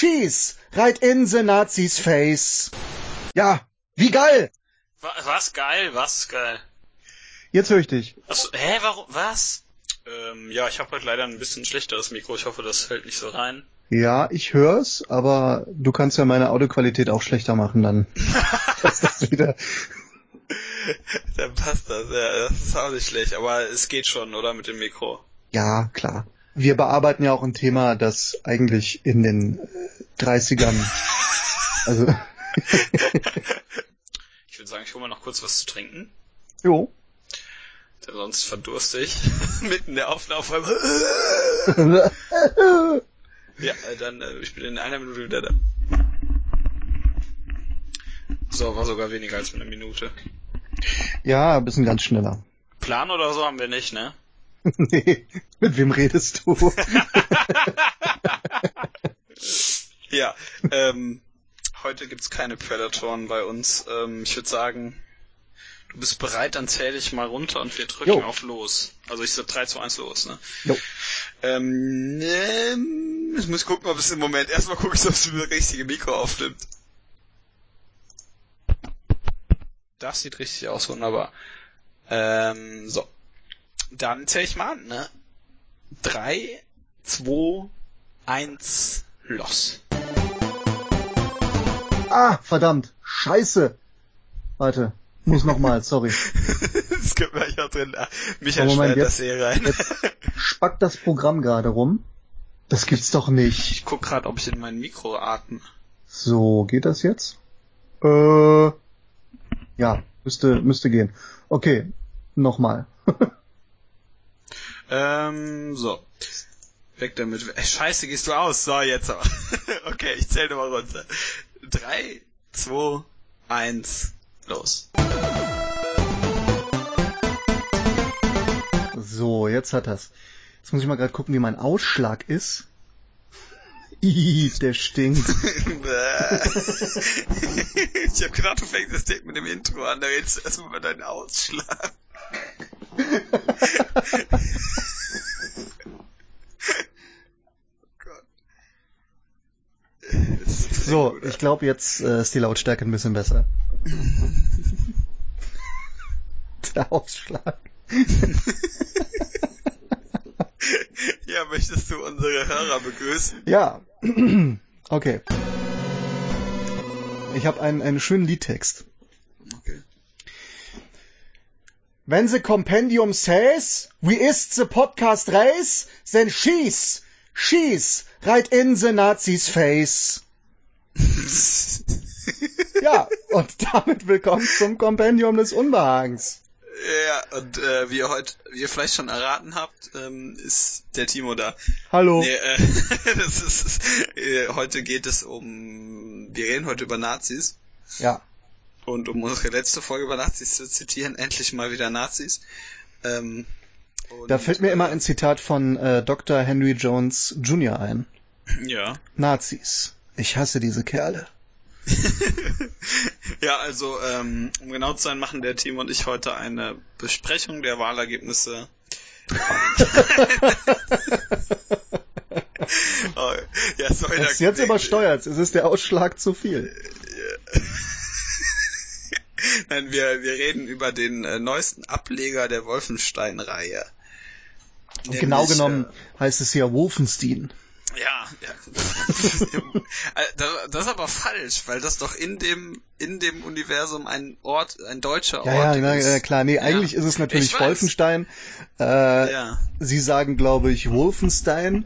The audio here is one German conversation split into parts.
schieß, right in the Nazis face. Ja, wie geil! Was geil, was geil. Jetzt höre ich dich. Achso, hä, warum, was? Ähm, ja, ich habe heute leider ein bisschen schlechteres Mikro. Ich hoffe, das fällt nicht so rein. Ja, ich hör's, aber du kannst ja meine Audioqualität auch schlechter machen, dann passt das wieder. Dann passt das, ja, das ist auch nicht schlecht, aber es geht schon, oder, mit dem Mikro? Ja, klar. Wir bearbeiten ja auch ein Thema, das eigentlich in den äh, 30ern, also... ich würde sagen, ich hole mal noch kurz was zu trinken. Jo. Denn sonst verdurste ich mitten der Aufnahme. ja, dann, äh, ich bin in einer Minute wieder da. So, war sogar weniger als eine Minute. Ja, ein bisschen ganz schneller. Plan oder so haben wir nicht, ne? nee, mit wem redest du? ja, ähm, heute gibt's keine Predatoren bei uns. Ähm, ich würde sagen, du bist bereit, dann zähle ich mal runter und wir drücken jo. auf los. Also ich sag 3 zu 1 los, ne? Jo. Ähm, ähm, ich muss gucken, ob es im Moment erstmal gucken, ob es das richtige Mikro aufnimmt. Das sieht richtig aus, wunderbar. Ähm, so. Dann zähl ich mal an, ne? Drei, zwei, eins, los. Ah, verdammt. Scheiße. Warte. Muss nochmal, sorry. das können wir ja drin. Michael Moment, das hier rein. Jetzt spackt das Programm gerade rum. Das gibt's doch nicht. Ich guck gerade, ob ich in mein Mikro atme. So, geht das jetzt? Äh, ja, müsste, müsste gehen. Okay, nochmal. ähm, so. Weg damit. Scheiße, gehst du aus. So, jetzt aber. okay, ich zähle mal runter. Drei, zwei, eins, los. So, jetzt hat das. Jetzt muss ich mal gerade gucken, wie mein Ausschlag ist. Ih, der stinkt. ich hab gedacht, du fängst das Ding mit dem Intro an, da redest du erstmal über deinen Ausschlag. So, ich glaube, jetzt äh, ist die Lautstärke ein bisschen besser. der Ausschlag. ja, möchtest du unsere Hörer begrüßen? Ja. okay. Ich habe einen, einen schönen Liedtext. Okay. Wenn the Compendium says, we ist the podcast race, then schieß, schieß, right in the Nazis face. ja, und damit willkommen zum Kompendium des Unbehagens. Ja, und äh, wie ihr heute, wie ihr vielleicht schon erraten habt, ähm, ist der Timo da. Hallo. Nee, äh, das ist, äh, heute geht es um, wir reden heute über Nazis. Ja. Und um unsere letzte Folge über Nazis zu zitieren, endlich mal wieder Nazis. Ähm, da fällt mir immer ein Zitat von äh, Dr. Henry Jones Jr. ein. Ja. Nazis. Ich hasse diese Kerle. ja, also um genau zu sein, machen der Team und ich heute eine Besprechung der Wahlergebnisse. oh, ja, sorry, ist jetzt übersteuert. Es ist der Ausschlag zu viel. Nein, wir, wir reden über den äh, neuesten Ableger der Wolfenstein-Reihe. Genau genommen äh, heißt es ja Wolfenstein. Ja, ja. das ist aber falsch, weil das doch in dem in dem Universum ein Ort, ein deutscher ja, Ort ja, ist. Ja, klar, nee, eigentlich ist es natürlich Wolfenstein. Äh, ja. Sie sagen, glaube ich, Wolfenstein.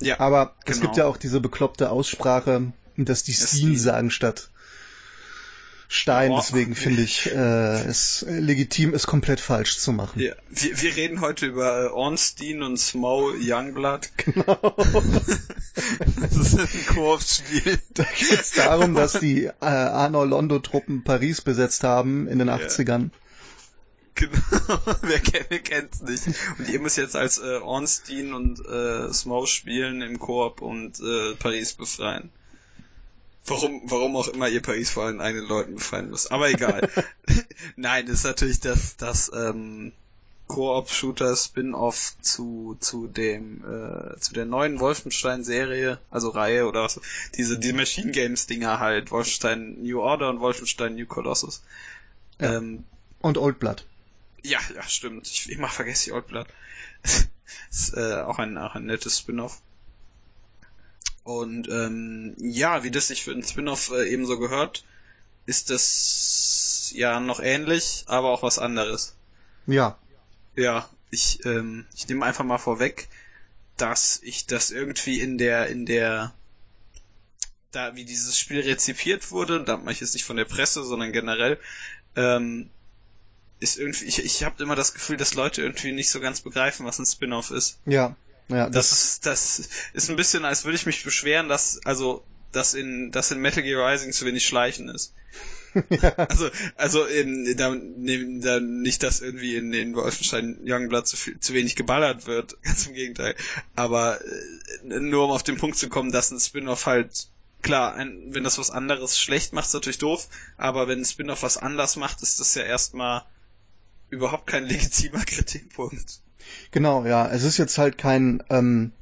Ja. Aber genau. es gibt ja auch diese bekloppte Aussprache, dass die Steen sagen statt Stein, deswegen finde ich äh, es legitim, es komplett falsch zu machen. Ja, wir, wir reden heute über äh, Ornstein und Smough Youngblood. Genau. das ist ein Koop-Spiel. Da geht es darum, dass die äh, Arno Londo-Truppen Paris besetzt haben in den 80ern. Genau, wer kennt, kennt's nicht. Und ihr müsst jetzt als äh, Ornstein und äh, Smough spielen im Koop und äh, Paris befreien. Warum, warum auch immer ihr Paris vor allen eigenen Leuten befreien müsst. Aber egal. Nein, ist natürlich das, das, ähm, Koop-Shooter Spin-off zu zu dem äh, zu der neuen Wolfenstein Serie, also Reihe oder was, diese die Machine Games Dinger halt, Wolfenstein New Order und Wolfenstein New Colossus. Ja. Ähm, und Old Blood. Ja, ja, stimmt. Ich immer vergesse ich Old Blood. ist äh, auch ein auch ein nettes Spin-off. Und ähm, ja, wie das sich für ein Spin-off äh, ebenso gehört, ist das ja noch ähnlich, aber auch was anderes. Ja, ja, ich, ähm, ich nehme einfach mal vorweg, dass ich das irgendwie in der, in der, da wie dieses Spiel rezipiert wurde, da mache ich jetzt nicht von der Presse, sondern generell, ähm, ist irgendwie, ich, ich habe immer das Gefühl, dass Leute irgendwie nicht so ganz begreifen, was ein Spin-off ist. Ja, ja. Das, das ist, das ist ein bisschen, als würde ich mich beschweren, dass, also, dass in, dass in Metal Gear Rising zu wenig Schleichen ist. ja. Also, also in, da, ne, da nicht, dass irgendwie in, in Wolfenstein Youngblood zu, viel, zu wenig geballert wird, ganz im Gegenteil. Aber äh, nur um auf den Punkt zu kommen, dass ein Spin-off halt klar, ein, wenn das was anderes schlecht macht, ist natürlich doof, aber wenn ein Spin-off was anders macht, ist das ja erstmal überhaupt kein legitimer Kritikpunkt. Genau, ja. Es ist jetzt halt kein ähm,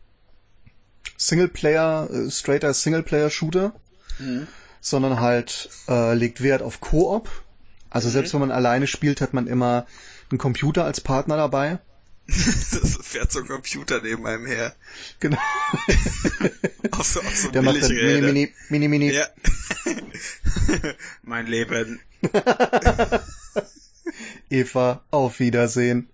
Singleplayer, äh, straighter Singleplayer-Shooter, mhm sondern halt äh, legt Wert auf Koop. Also mhm. selbst wenn man alleine spielt, hat man immer einen Computer als Partner dabei. das fährt so ein Computer neben einem her. Genau. auch so, auch so Der macht dann Mini, Mini, Mini, Mini. Ja. mein Leben. Eva, auf Wiedersehen.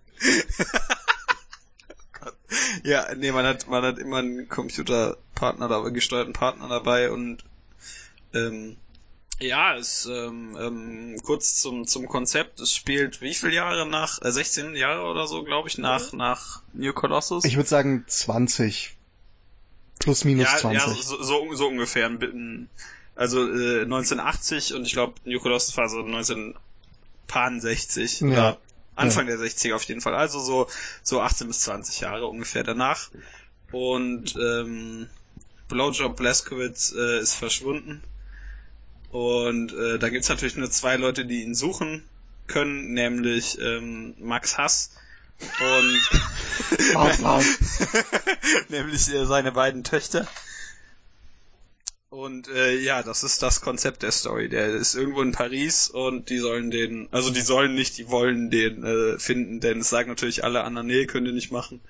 ja, nee, man hat, man hat immer einen Computerpartner dabei, gesteuerten Partner dabei und ähm, ja, es ähm, ähm, kurz zum zum Konzept. Es spielt wie viele Jahre nach äh, 16 Jahre oder so, glaube ich, nach nach New Colossus. Ich würde sagen 20 plus minus ja, 20. Ja, so, so, so ungefähr. Also äh, 1980 und ich glaube New Colossus war so 1960 ja. oder Anfang ja. der 60er auf jeden Fall. Also so so 18 bis 20 Jahre ungefähr danach. Und ähm, Blowjob Blaskowitz äh, ist verschwunden und äh, da gibt's natürlich nur zwei Leute, die ihn suchen können, nämlich ähm, Max Hass und nämlich äh, seine beiden Töchter. Und äh, ja, das ist das Konzept der Story. Der ist irgendwo in Paris und die sollen den, also die sollen nicht, die wollen den äh, finden, denn es sagen natürlich alle anderen, nee, könnt ihr nicht machen.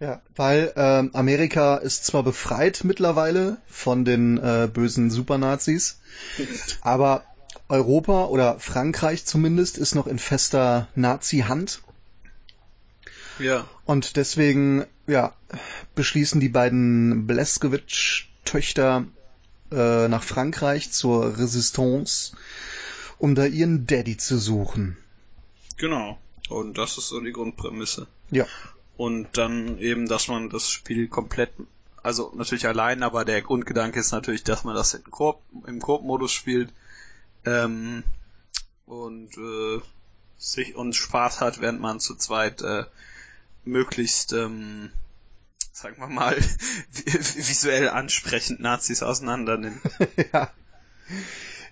Ja, weil ähm, Amerika ist zwar befreit mittlerweile von den äh, bösen Supernazis, aber Europa oder Frankreich zumindest ist noch in fester Nazi-Hand. Ja. Und deswegen, ja, beschließen die beiden Bleskowitsch-Töchter äh, nach Frankreich zur Resistance, um da ihren Daddy zu suchen. Genau. Und das ist so die Grundprämisse. Ja. Und dann eben, dass man das Spiel komplett also natürlich allein, aber der Grundgedanke ist natürlich, dass man das Koop, im Koop-Modus spielt ähm, und äh, sich und Spaß hat, während man zu zweit äh, möglichst, ähm, sagen wir mal, visuell ansprechend Nazis auseinander nimmt. ja.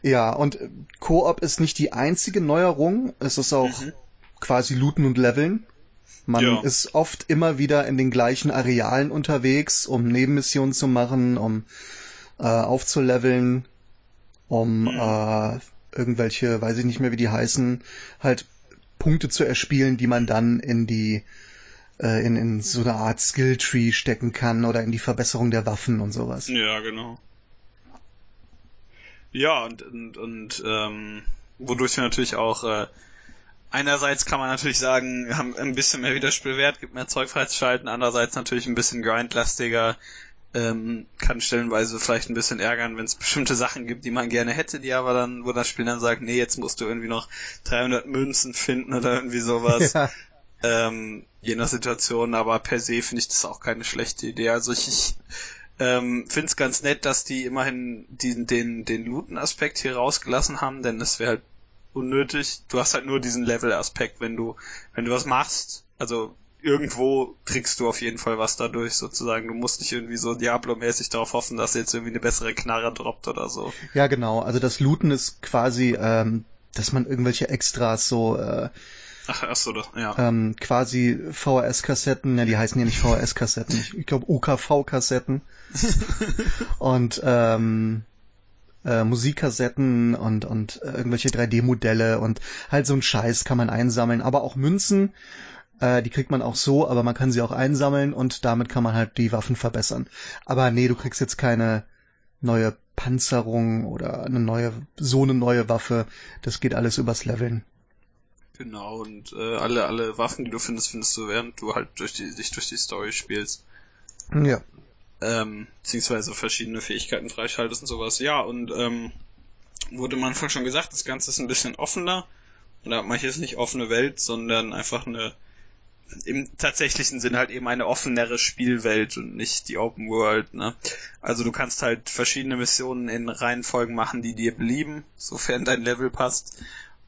Ja, und Koop ist nicht die einzige Neuerung. Es ist auch mhm. quasi Looten und Leveln. Man ja. ist oft immer wieder in den gleichen Arealen unterwegs, um Nebenmissionen zu machen, um äh, aufzuleveln, um mhm. äh, irgendwelche, weiß ich nicht mehr, wie die heißen, halt Punkte zu erspielen, die man dann in die äh, in, in so eine Art Skilltree stecken kann oder in die Verbesserung der Waffen und sowas. Ja, genau. Ja, und, und, und ähm, wodurch wir natürlich auch äh, einerseits kann man natürlich sagen, haben ein bisschen mehr Wiederspielwert, gibt mehr Zeug freizuschalten, andererseits natürlich ein bisschen grindlastiger, ähm, kann stellenweise vielleicht ein bisschen ärgern, wenn es bestimmte Sachen gibt, die man gerne hätte, die aber dann, wo das Spiel dann sagt, nee, jetzt musst du irgendwie noch 300 Münzen finden oder irgendwie sowas. Ja. Ähm, je nach Situation, aber per se finde ich das auch keine schlechte Idee. Also ich, ich ähm, finde es ganz nett, dass die immerhin den, den, den Looten-Aspekt hier rausgelassen haben, denn es wäre halt unnötig. Du hast halt nur diesen Level-Aspekt, wenn du, wenn du was machst. Also irgendwo kriegst du auf jeden Fall was dadurch sozusagen. Du musst nicht irgendwie so Diablo-mäßig darauf hoffen, dass jetzt irgendwie eine bessere Knarre droppt oder so. Ja, genau. Also das Looten ist quasi, ähm, dass man irgendwelche Extras so äh, Ach, ach so, das, ja. Ähm, quasi VHS-Kassetten, ja, die heißen ja nicht VHS-Kassetten, ich glaube UKV-Kassetten. und ähm, äh, Musikkassetten und, und äh, irgendwelche 3D-Modelle und halt so ein Scheiß kann man einsammeln. Aber auch Münzen, äh, die kriegt man auch so, aber man kann sie auch einsammeln und damit kann man halt die Waffen verbessern. Aber nee, du kriegst jetzt keine neue Panzerung oder eine neue, so eine neue Waffe. Das geht alles übers Leveln. Genau, und äh, alle, alle Waffen, die du findest, findest du, während du halt durch die, dich durch die Story spielst. Ja. Ähm, beziehungsweise verschiedene Fähigkeiten freischaltest und sowas. Ja, und ähm, wurde am Anfang schon gesagt, das Ganze ist ein bisschen offener. Und da mache ich jetzt nicht offene Welt, sondern einfach eine im tatsächlichen Sinn halt eben eine offenere Spielwelt und nicht die Open World, ne? Also du kannst halt verschiedene Missionen in Reihenfolgen machen, die dir belieben, sofern dein Level passt.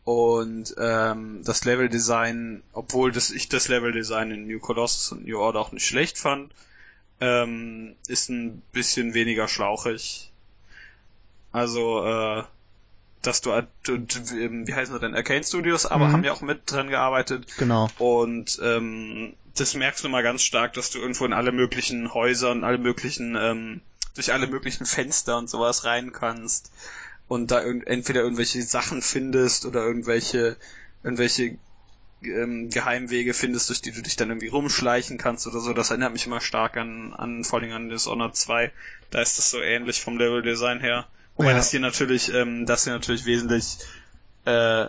Und ähm, das Leveldesign, obwohl das, ich das Leveldesign in New Colossus und New Order auch nicht schlecht fand, ähm, ist ein bisschen weniger schlauchig. Also, äh, dass du, und, wie heißen sie denn, Arcane Studios, aber mhm. haben ja auch mit dran gearbeitet. Genau. Und ähm, das merkst du mal ganz stark, dass du irgendwo in alle möglichen Häuser und alle möglichen, ähm, durch alle möglichen Fenster und sowas rein kannst und da entweder irgendwelche Sachen findest oder irgendwelche, irgendwelche ähm, Geheimwege findest, durch die du dich dann irgendwie rumschleichen kannst oder so. Das erinnert mich immer stark an, an vor allem an Dishonored 2. Da ist das so ähnlich vom Level-Design her. Wobei ja. das hier natürlich, ähm, das hier natürlich wesentlich, äh,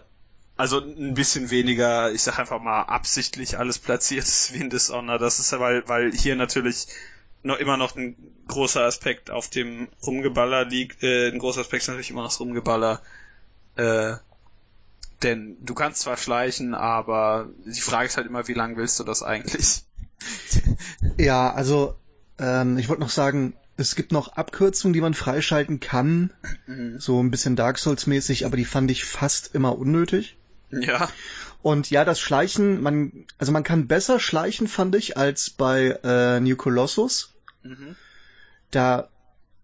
also ein bisschen weniger, ich sag einfach mal, absichtlich alles platziert ist wie in Dishonored. Das ist ja, weil, weil hier natürlich noch immer noch ein großer Aspekt auf dem Rumgeballer liegt, äh, ein großer Aspekt ist natürlich immer noch das Rumgeballer, äh, denn du kannst zwar schleichen, aber die Frage ist halt immer, wie lange willst du das eigentlich? Ja, also ähm, ich wollte noch sagen, es gibt noch Abkürzungen, die man freischalten kann. Mhm. So ein bisschen Dark Souls mäßig, aber die fand ich fast immer unnötig. Ja. Und ja, das Schleichen, man, also man kann besser schleichen, fand ich, als bei äh, New Colossus. Mhm. Da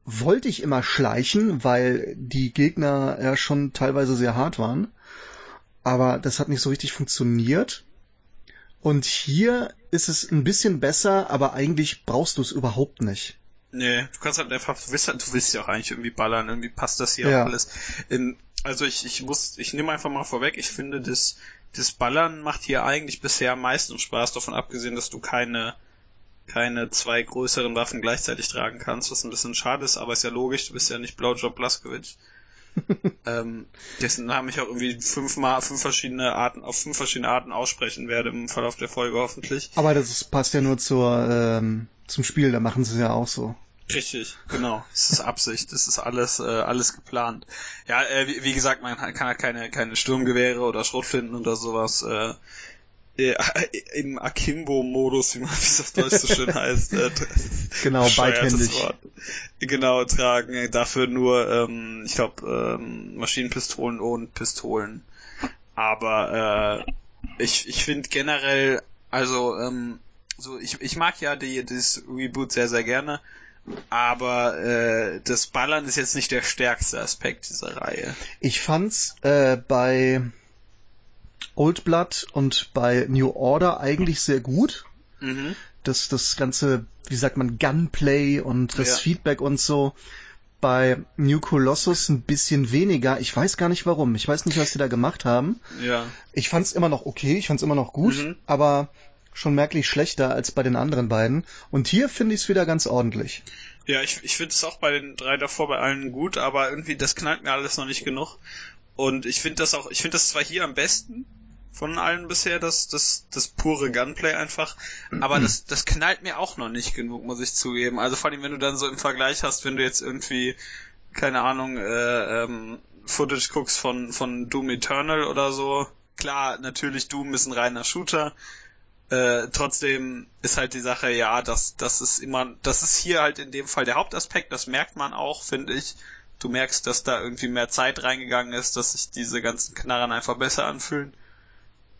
wollte ich immer schleichen, weil die Gegner ja schon teilweise sehr hart waren. Aber das hat nicht so richtig funktioniert. Und hier ist es ein bisschen besser, aber eigentlich brauchst du es überhaupt nicht. Nee, du kannst halt einfach, du willst, halt, du willst ja auch eigentlich irgendwie ballern, irgendwie passt das hier ja. auch alles. In, also ich, ich muss, ich nehme einfach mal vorweg, ich finde, das, das Ballern macht hier eigentlich bisher am meisten Spaß, davon abgesehen, dass du keine, keine zwei größeren Waffen gleichzeitig tragen kannst, was ein bisschen schade ist, aber ist ja logisch, du bist ja nicht Blowjob Blaskowitz. ähm, dessen Namen ich auch irgendwie fünfmal, fünf verschiedene Arten, auf fünf verschiedene Arten aussprechen werde im Verlauf der Folge hoffentlich. Aber das passt ja nur zur, ähm, zum Spiel, da machen sie es ja auch so. Richtig, genau. Das ist Absicht, das ist alles, äh, alles geplant. Ja, äh, wie, wie gesagt, man kann halt keine, keine Sturmgewehre oder Schrotflinten oder sowas äh, äh, im Akimbo-Modus, wie man es auf Deutsch so schön heißt. Äh, genau, beidhändig. Genau, tragen. Dafür nur, ähm, ich glaube, ähm, Maschinenpistolen und Pistolen. Aber äh, ich, ich finde generell, also ähm, so ich, ich mag ja die, das Reboot sehr, sehr gerne. Aber äh, das Ballern ist jetzt nicht der stärkste Aspekt dieser Reihe. Ich fand's äh, bei Old Blood und bei New Order eigentlich sehr gut. Mhm. Das, das ganze, wie sagt man, Gunplay und das ja. Feedback und so. Bei New Colossus ein bisschen weniger. Ich weiß gar nicht warum. Ich weiß nicht, was die da gemacht haben. Ja. Ich fand's immer noch okay, ich fand's immer noch gut, mhm. aber schon merklich schlechter als bei den anderen beiden. Und hier finde ich es wieder ganz ordentlich. Ja, ich, ich finde es auch bei den drei davor bei allen gut, aber irgendwie das knallt mir alles noch nicht genug. Und ich finde das auch, ich finde das zwar hier am besten von allen bisher, das, das, das pure Gunplay einfach, aber das, das knallt mir auch noch nicht genug, muss ich zugeben. Also vor allem, wenn du dann so im Vergleich hast, wenn du jetzt irgendwie, keine Ahnung, äh, ähm, Footage guckst von, von Doom Eternal oder so. Klar, natürlich Doom ist ein reiner Shooter, äh, trotzdem ist halt die Sache, ja, das, das ist immer, das ist hier halt in dem Fall der Hauptaspekt, das merkt man auch, finde ich du merkst, dass da irgendwie mehr Zeit reingegangen ist, dass sich diese ganzen Knarren einfach besser anfühlen.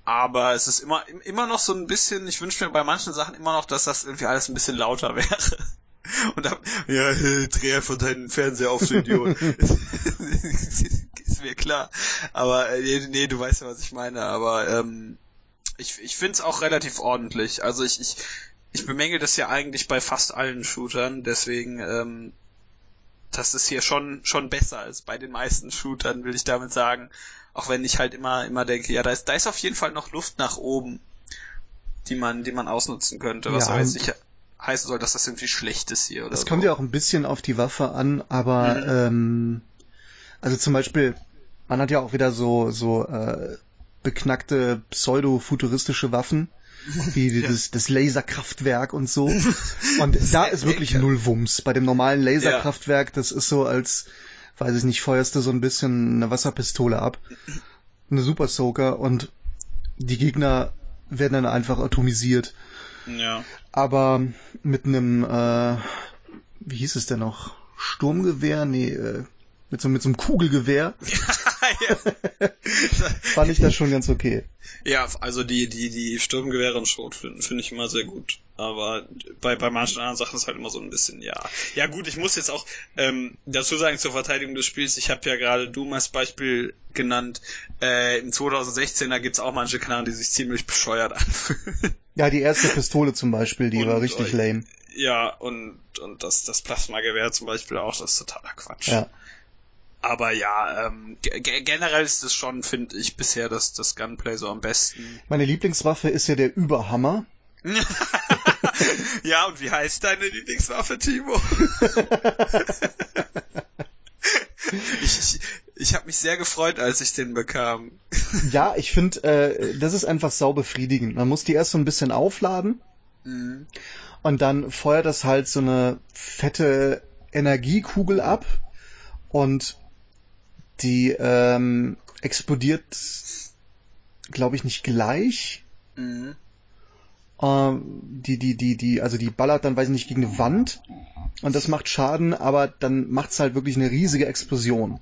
Aber es ist immer, immer noch so ein bisschen, ich wünsche mir bei manchen Sachen immer noch, dass das irgendwie alles ein bisschen lauter wäre. Und dann, ja, dreh einfach deinen Fernseher auf, du Idiot. ist mir klar. Aber, äh, nee, nee, du weißt ja, was ich meine. Aber, ähm, Ich, ich finde es auch relativ ordentlich. Also ich, ich, ich bemängel das ja eigentlich bei fast allen Shootern, deswegen, ähm, das ist hier schon, schon besser als bei den meisten Shootern, will ich damit sagen. Auch wenn ich halt immer, immer denke, ja, da ist, da ist auf jeden Fall noch Luft nach oben, die man, die man ausnutzen könnte, was ja, aber jetzt nicht heißen soll, dass das irgendwie schlecht ist hier oder Es so. kommt ja auch ein bisschen auf die Waffe an, aber, mhm. ähm, also zum Beispiel, man hat ja auch wieder so, so, äh, beknackte pseudo-futuristische Waffen wie ja. das, das Laserkraftwerk und so. Und da ist wirklich null Wumms. Bei dem normalen Laserkraftwerk, das ist so als, weiß ich nicht, feuerst du so ein bisschen eine Wasserpistole ab. Eine Super Soaker und die Gegner werden dann einfach atomisiert. Ja. Aber mit einem, äh, wie hieß es denn noch? Sturmgewehr? Nee, äh, mit so, mit so einem Kugelgewehr. Fand ich das schon ganz okay. Ja, also die, die, die Sturmgewehre und Schrot finde find ich immer sehr gut. Aber bei, bei manchen anderen Sachen ist halt immer so ein bisschen, ja. Ja gut, ich muss jetzt auch ähm, dazu sagen zur Verteidigung des Spiels, ich habe ja gerade Doom als Beispiel genannt. Äh, Im 2016er gibt's auch manche Knarren, die sich ziemlich bescheuert anfühlen. Ja, die erste Pistole zum Beispiel, die und, war richtig lame. Ja, und, und das, das Plasmagewehr zum Beispiel auch, das ist totaler Quatsch. Ja. Aber ja, ähm, generell ist es schon, finde ich, bisher das, das Gunplay so am besten. Meine Lieblingswaffe ist ja der Überhammer. ja, und wie heißt deine Lieblingswaffe, Timo? ich ich, ich habe mich sehr gefreut, als ich den bekam. ja, ich finde, äh, das ist einfach sau befriedigend. Man muss die erst so ein bisschen aufladen mhm. und dann feuert das halt so eine fette Energiekugel ab und die ähm, explodiert, glaube ich, nicht gleich. Mhm. Ähm, die, die, die, die, also die ballert dann, weiß ich nicht, gegen eine Wand und das macht Schaden, aber dann macht's halt wirklich eine riesige Explosion.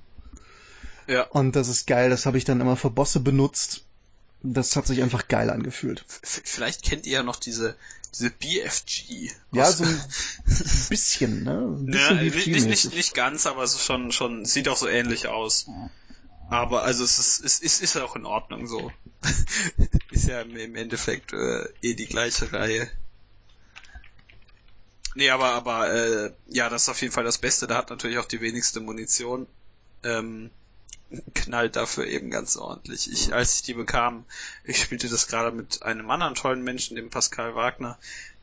Ja. Und das ist geil, das habe ich dann immer für Bosse benutzt. Das hat sich einfach geil angefühlt. Vielleicht kennt ihr ja noch diese diese BFG. Ja, so ein bisschen, ne? Ein bisschen ja, nicht, nicht, nicht ganz, aber es ist schon, schon, sieht auch so ähnlich aus. Aber also es ist, es ist, ist auch in Ordnung so. ist ja im Endeffekt äh, eh die gleiche Reihe. Nee, aber, aber äh, ja, das ist auf jeden Fall das Beste. Da hat natürlich auch die wenigste Munition. Ähm, knallt dafür eben ganz ordentlich. Ich, als ich die bekam, ich spielte das gerade mit einem anderen tollen Menschen, dem Pascal Wagner,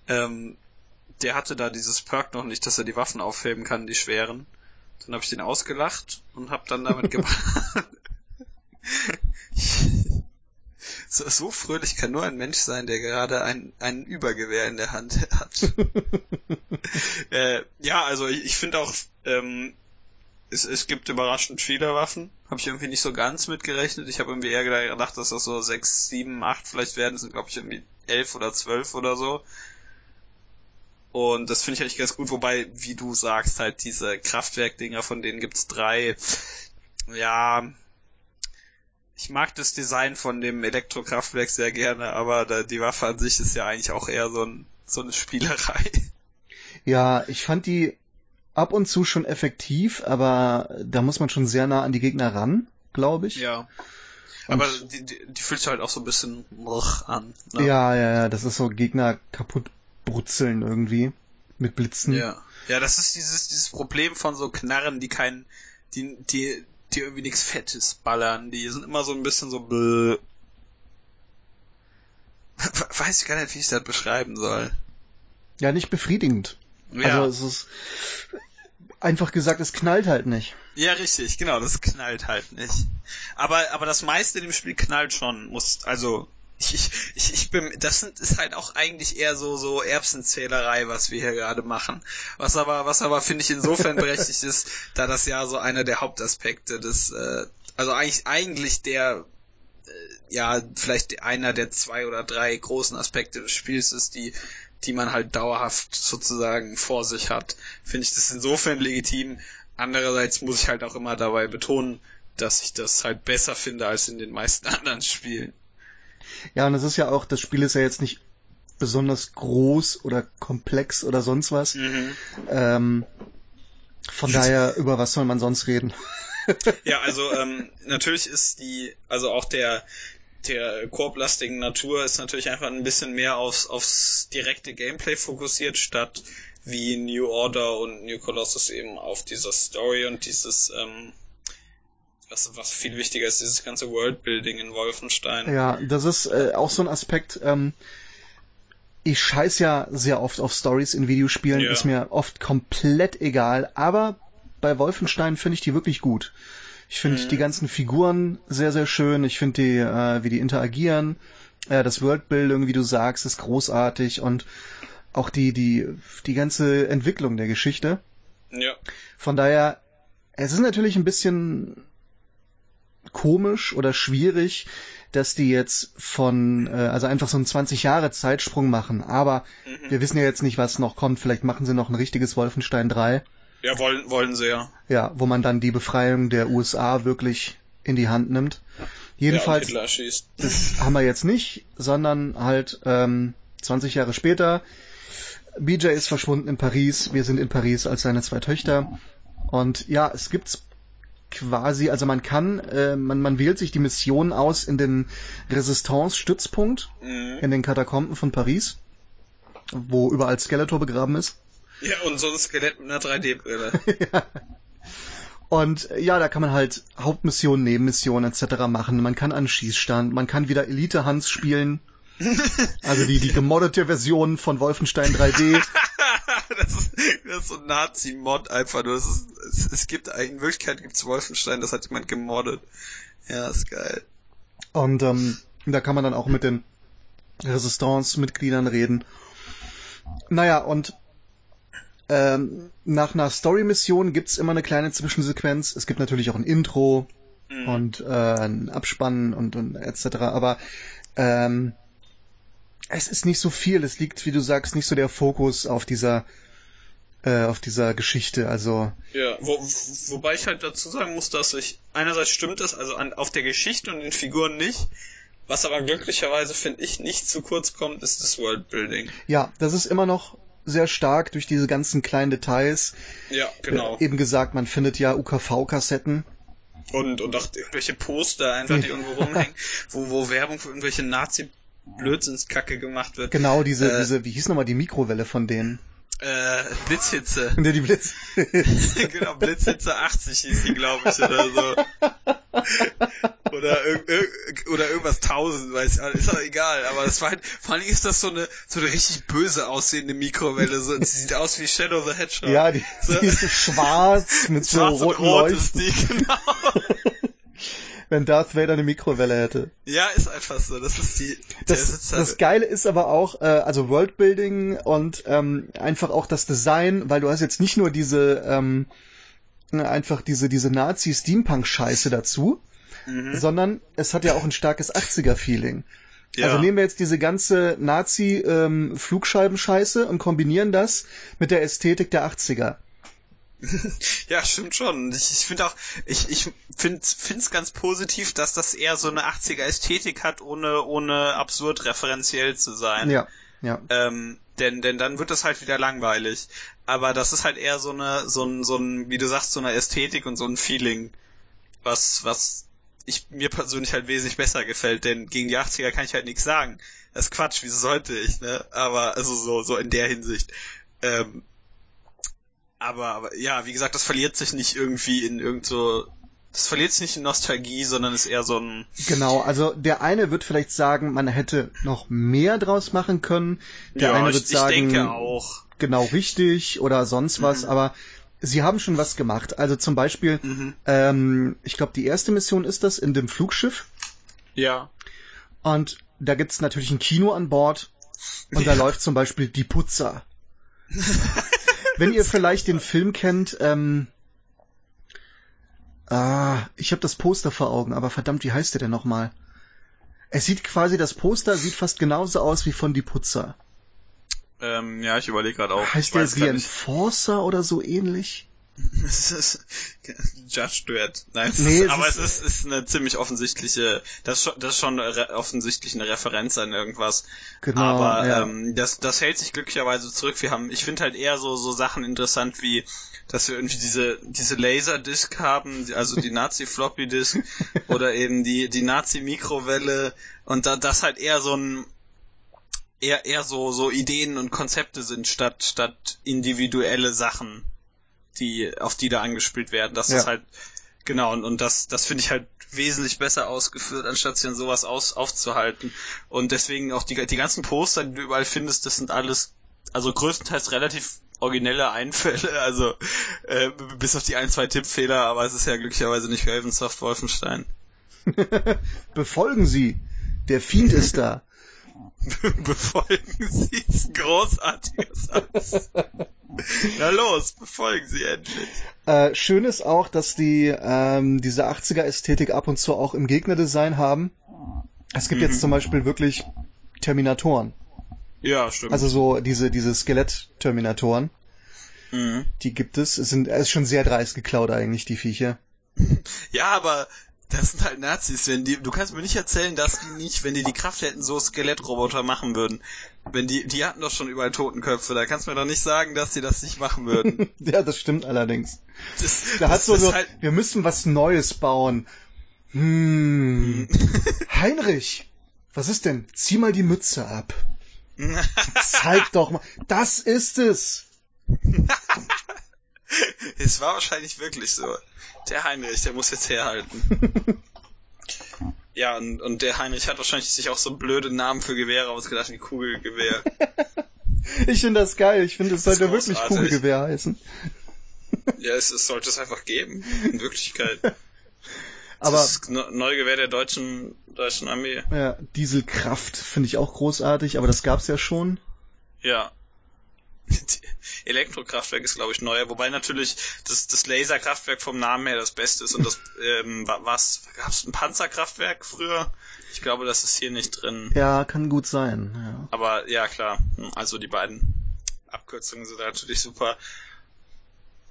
ähm, der hatte da dieses Perk noch nicht, dass er die Waffen aufheben kann, die schweren. Dann habe ich den ausgelacht und habe dann damit gemacht. so, so fröhlich kann nur ein Mensch sein, der gerade ein, ein Übergewehr in der Hand hat. äh, ja, also ich, ich finde auch, ähm, es, es gibt überraschend viele Waffen. Habe ich irgendwie nicht so ganz mitgerechnet. Ich habe irgendwie eher gedacht, dass das so sechs, sieben, acht vielleicht werden. Das sind, glaube ich, irgendwie elf oder zwölf oder so. Und das finde ich eigentlich ganz gut, wobei, wie du sagst, halt diese Kraftwerkdinger, von denen gibt's drei. Ja, ich mag das Design von dem Elektrokraftwerk sehr gerne, aber die Waffe an sich ist ja eigentlich auch eher so, ein, so eine Spielerei. Ja, ich fand die ab und zu schon effektiv, aber da muss man schon sehr nah an die Gegner ran, glaube ich. Ja. Und aber die, die, die fühlt sich halt auch so ein bisschen an. Ne? Ja, ja, ja, das ist so Gegner kaputt brutzeln irgendwie mit Blitzen. Ja. Ja, das ist dieses, dieses Problem von so Knarren, die kein, die, die, die irgendwie nichts Fettes ballern. Die sind immer so ein bisschen so bläh. Weiß ich gar nicht, wie ich das beschreiben soll. Ja, nicht befriedigend. Ja. Also es ist einfach gesagt, es knallt halt nicht. Ja, richtig, genau, das knallt halt nicht. Aber, aber das meiste in dem Spiel knallt schon, muss, also, ich, ich, ich bin, das sind, ist halt auch eigentlich eher so, so Erbsenzählerei, was wir hier gerade machen. Was aber, was aber finde ich insofern berechtigt ist, da das ja so einer der Hauptaspekte des, äh, also eigentlich, eigentlich der, äh, ja, vielleicht einer der zwei oder drei großen Aspekte des Spiels ist, die die man halt dauerhaft sozusagen vor sich hat, finde ich das insofern legitim. Andererseits muss ich halt auch immer dabei betonen, dass ich das halt besser finde als in den meisten anderen Spielen. Ja, und es ist ja auch, das Spiel ist ja jetzt nicht besonders groß oder komplex oder sonst was. Mhm. Ähm, von daher, über was soll man sonst reden? ja, also ähm, natürlich ist die, also auch der der korblastigen Natur ist natürlich einfach ein bisschen mehr aufs, aufs direkte Gameplay fokussiert, statt wie New Order und New Colossus eben auf dieser Story und dieses, ähm, was, was viel wichtiger ist, dieses ganze Worldbuilding in Wolfenstein. Ja, das ist äh, auch so ein Aspekt, ähm, ich scheiß ja sehr oft auf Stories in Videospielen, ja. ist mir oft komplett egal, aber bei Wolfenstein finde ich die wirklich gut. Ich finde mhm. die ganzen Figuren sehr, sehr schön. Ich finde die, äh, wie die interagieren. Äh, das Worldbuilding, wie du sagst, ist großartig und auch die, die, die ganze Entwicklung der Geschichte. Ja. Von daher, es ist natürlich ein bisschen komisch oder schwierig, dass die jetzt von, äh, also einfach so einen 20 Jahre Zeitsprung machen. Aber mhm. wir wissen ja jetzt nicht, was noch kommt. Vielleicht machen sie noch ein richtiges Wolfenstein 3. Ja, wollen, wollen sie ja. Ja, wo man dann die Befreiung der USA wirklich in die Hand nimmt. Jedenfalls, ja, das haben wir jetzt nicht, sondern halt ähm, 20 Jahre später. BJ ist verschwunden in Paris, wir sind in Paris als seine zwei Töchter. Und ja, es gibt quasi, also man kann, äh, man, man wählt sich die Mission aus in den Resistance-Stützpunkt, mhm. in den Katakomben von Paris, wo überall Skeletor begraben ist. Ja, und so ein Skelett mit einer 3D-Brille. ja. Und ja, da kann man halt Hauptmissionen, Nebenmissionen etc. machen. Man kann an Schießstand, man kann wieder Elite Hans spielen. also die, die gemoddete Version von Wolfenstein 3D. das, ist, das ist so ein Nazi-Mod einfach nur. Ist, es, es, gibt in Wirklichkeit gibt's Wolfenstein, das hat jemand gemoddet. Ja, ist geil. Und ähm, da kann man dann auch mit den Resistance-Mitgliedern reden. Naja, und ähm, nach einer Story-Mission gibt's immer eine kleine Zwischensequenz. Es gibt natürlich auch ein Intro mhm. und äh, ein Abspann und, und etc. Aber ähm, es ist nicht so viel. Es liegt, wie du sagst, nicht so der Fokus auf dieser äh, auf dieser Geschichte. Also ja, wo, wobei ich halt dazu sagen muss, dass ich einerseits stimmt es, also an, auf der Geschichte und den Figuren nicht. Was aber glücklicherweise finde ich nicht zu kurz kommt, ist das Worldbuilding. Ja, das ist immer noch sehr stark durch diese ganzen kleinen Details. Ja, genau. Äh, eben gesagt, man findet ja UKV-Kassetten. Und, und auch irgendwelche Poster einfach, die irgendwo rumhängen, wo, wo Werbung für irgendwelche Nazi Blödsinnskacke gemacht wird. Genau, diese, äh, diese, wie hieß nochmal die Mikrowelle von denen? Äh, Blitzhitze. Ja, die Blitz. genau, Blitzhitze 80 hieß die, glaube ich, oder so. oder, oder irgendwas 1000, weiß ich, ist auch egal, aber das war halt, vor allem ist das so eine, so eine richtig böse aussehende Mikrowelle, so, sie sieht aus wie Shadow the Hedgehog. Ja, die, so. die ist schwarz mit so roten rot Leuchten. Die, genau. wenn Darth Vader eine Mikrowelle hätte. Ja, ist einfach so. Das ist die. Das, das Geile ist aber auch, äh, also Worldbuilding und ähm, einfach auch das Design, weil du hast jetzt nicht nur diese ähm, einfach diese diese Nazi-Steampunk-Scheiße dazu, mhm. sondern es hat ja auch ein starkes 80er-Feeling. Ja. Also nehmen wir jetzt diese ganze Nazi-Flugscheiben-Scheiße ähm, und kombinieren das mit der Ästhetik der 80er. ja, stimmt schon. Ich, ich finde auch, ich, ich finde es ganz positiv, dass das eher so eine 80er Ästhetik hat, ohne, ohne absurd referenziell zu sein. Ja, ja. Ähm, denn, denn dann wird das halt wieder langweilig. Aber das ist halt eher so eine, so ein, so ein, wie du sagst, so eine Ästhetik und so ein Feeling, was, was ich mir persönlich halt wesentlich besser gefällt, denn gegen die 80er kann ich halt nichts sagen. Das ist Quatsch, wieso sollte ich, ne? Aber, also so, so in der Hinsicht. Ähm, aber, aber ja, wie gesagt, das verliert sich nicht irgendwie in irgend so das verliert sich nicht in Nostalgie, sondern ist eher so ein. Genau, also der eine wird vielleicht sagen, man hätte noch mehr draus machen können. Der ja, eine wird ich, sagen, ich denke auch. Genau richtig oder sonst was, mhm. aber sie haben schon was gemacht. Also zum Beispiel, mhm. ähm, ich glaube, die erste Mission ist das in dem Flugschiff. Ja. Und da gibt's natürlich ein Kino an Bord und ja. da läuft zum Beispiel die Putzer. Wenn ihr vielleicht den Film kennt, ähm, ah, ich habe das Poster vor Augen, aber verdammt, wie heißt der denn nochmal? Es sieht quasi, das Poster sieht fast genauso aus wie von Die Putzer. Ähm, ja, ich überlege gerade auch. Heißt der The Enforcer oder so ähnlich? Judge Dredd. Nein, es nee, ist, aber es ist, ist eine ziemlich offensichtliche, das ist schon, das ist schon offensichtlich eine Referenz an irgendwas. Genau. Aber ja. ähm, das, das hält sich glücklicherweise zurück. Wir haben, ich finde halt eher so so Sachen interessant wie, dass wir irgendwie diese diese Laserdisc haben, also die Nazi Floppy Disk oder eben die die Nazi Mikrowelle und da das halt eher so ein eher eher so so Ideen und Konzepte sind statt statt individuelle Sachen die, auf die da angespielt werden. Das ja. ist halt, genau, und, und das, das finde ich halt wesentlich besser ausgeführt, anstatt sich an sowas aus, aufzuhalten. Und deswegen auch die, die ganzen Poster, die du überall findest, das sind alles, also größtenteils relativ originelle Einfälle, also äh, bis auf die ein, zwei Tippfehler, aber es ist ja glücklicherweise nicht Ravensoft Wolfenstein. Befolgen Sie! Der Fiend ist da. befolgen Sie großartiger Satz. Na los, befolgen Sie endlich. Äh, schön ist auch, dass die ähm, diese 80er-Ästhetik ab und zu auch im Gegnerdesign haben. Es gibt mhm. jetzt zum Beispiel wirklich Terminatoren. Ja, stimmt. Also so diese, diese Skelett-Terminatoren. Mhm. Die gibt es. Es sind, es ist schon sehr dreist geklaut eigentlich, die Viecher. Ja, aber das sind halt Nazis, wenn die, du kannst mir nicht erzählen, dass die nicht, wenn die die Kraft hätten, so Skelettroboter machen würden. Wenn die, die hatten doch schon überall Totenköpfe, da kannst du mir doch nicht sagen, dass die das nicht machen würden. ja, das stimmt allerdings. Das, da hat so, so halt... wir müssen was Neues bauen. Hm. Heinrich, was ist denn? Zieh mal die Mütze ab. Zeig doch mal. Das ist es. es war wahrscheinlich wirklich so. Der Heinrich, der muss jetzt herhalten. ja, und, und der Heinrich hat wahrscheinlich sich auch so blöde Namen für Gewehre ausgedacht wie Kugelgewehr. ich finde das geil. Ich finde, es sollte wirklich Kugelgewehr heißen. ja, es, es sollte es einfach geben. In Wirklichkeit. Aber das ist neue Gewehr der deutschen deutschen Armee. Ja, Dieselkraft finde ich auch großartig, aber das gab's ja schon. Ja. Elektrokraftwerk ist, glaube ich, neuer, wobei natürlich das, das Laserkraftwerk vom Namen her das Beste ist und das, ähm, was, gab es ein Panzerkraftwerk früher? Ich glaube, das ist hier nicht drin. Ja, kann gut sein, ja. Aber ja, klar, also die beiden Abkürzungen sind natürlich super.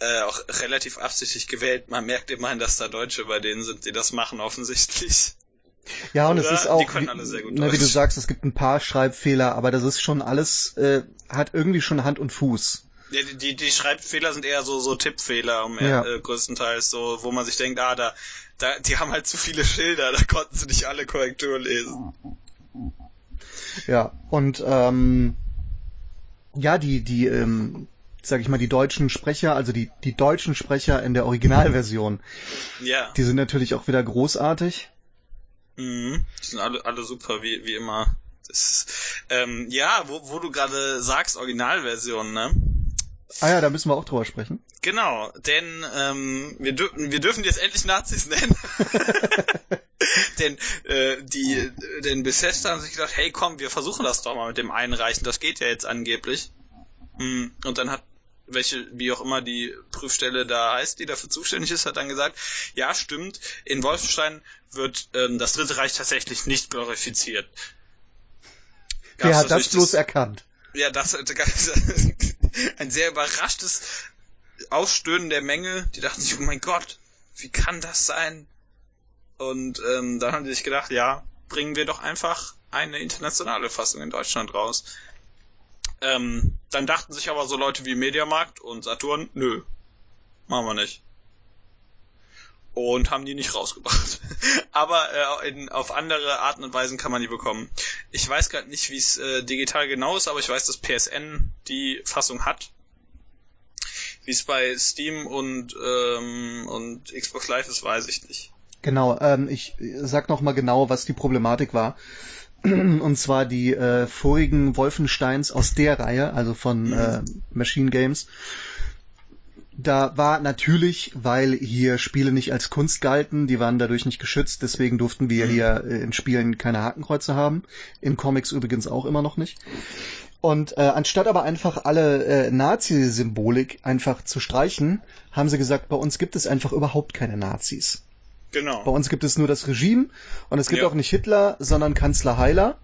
Äh, auch relativ absichtlich gewählt. Man merkt immerhin, dass da Deutsche bei denen sind, die das machen, offensichtlich. Ja, und Oder? es ist auch, wie, ne, wie, du sagst, es gibt ein paar Schreibfehler, aber das ist schon alles, äh, hat irgendwie schon Hand und Fuß. Die, die, die Schreibfehler sind eher so, so Tippfehler, um ja. äh, größtenteils, so, wo man sich denkt, ah, da, da, die haben halt zu viele Schilder, da konnten sie nicht alle Korrektur lesen. Ja, und ähm, ja, die, die, ähm, sag ich mal, die deutschen Sprecher, also die, die deutschen Sprecher in der Originalversion, ja. die sind natürlich auch wieder großartig. Mhm. Die sind alle, alle super, wie, wie immer. Das, ähm, ja, wo, wo du gerade sagst, Originalversion, ne? Ah ja, da müssen wir auch drüber sprechen. Genau, denn ähm, wir, dürfen wir dürfen jetzt endlich Nazis nennen. denn äh, die, denn Bethesda haben sich gedacht, hey komm, wir versuchen das doch mal mit dem Einreichen, das geht ja jetzt angeblich. Mm, und dann hat welche, wie auch immer die Prüfstelle da heißt, die dafür zuständig ist, hat dann gesagt, ja, stimmt, in Wolfenstein wird ähm, das Dritte Reich tatsächlich nicht glorifiziert. Gab's Wer hat das bloß das, erkannt? Ja, das ein sehr überraschtes Ausstöhnen der Menge. Die dachten sich, oh mein Gott, wie kann das sein? Und ähm, dann haben die sich gedacht, ja, bringen wir doch einfach eine internationale Fassung in Deutschland raus. Ähm, dann dachten sich aber so Leute wie Mediamarkt und Saturn, nö, machen wir nicht. Und haben die nicht rausgebracht. aber äh, in, auf andere Arten und Weisen kann man die bekommen. Ich weiß gerade nicht, wie es äh, digital genau ist, aber ich weiß, dass PSN die Fassung hat. Wie es bei Steam und, ähm, und Xbox Live ist, weiß ich nicht. Genau, ähm, ich sag noch mal genau, was die Problematik war. Und zwar die äh, vorigen Wolfensteins aus der Reihe, also von äh, Machine Games. Da war natürlich, weil hier Spiele nicht als Kunst galten, die waren dadurch nicht geschützt, deswegen durften wir hier äh, in Spielen keine Hakenkreuze haben. In Comics übrigens auch immer noch nicht. Und äh, anstatt aber einfach alle äh, Nazi-Symbolik einfach zu streichen, haben sie gesagt, bei uns gibt es einfach überhaupt keine Nazis. Genau. Bei uns gibt es nur das Regime und es gibt ja. auch nicht Hitler, sondern Kanzler Heiler.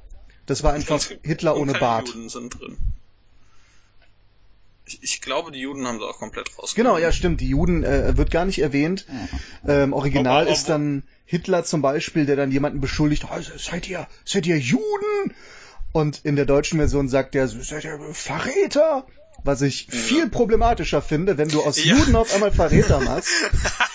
Das war einfach Hitler ohne Bart. Juden sind drin. Ich, ich, glaube, die Juden haben sie auch komplett rausgenommen. Genau, ja, stimmt. Die Juden äh, wird gar nicht erwähnt. Ähm, original aber, aber, ist dann Hitler zum Beispiel, der dann jemanden beschuldigt, oh, seid ihr, seid ihr Juden? Und in der deutschen Version sagt er, seid ihr Verräter? Was ich ja. viel problematischer finde, wenn du aus ja. Juden auf einmal Verräter machst.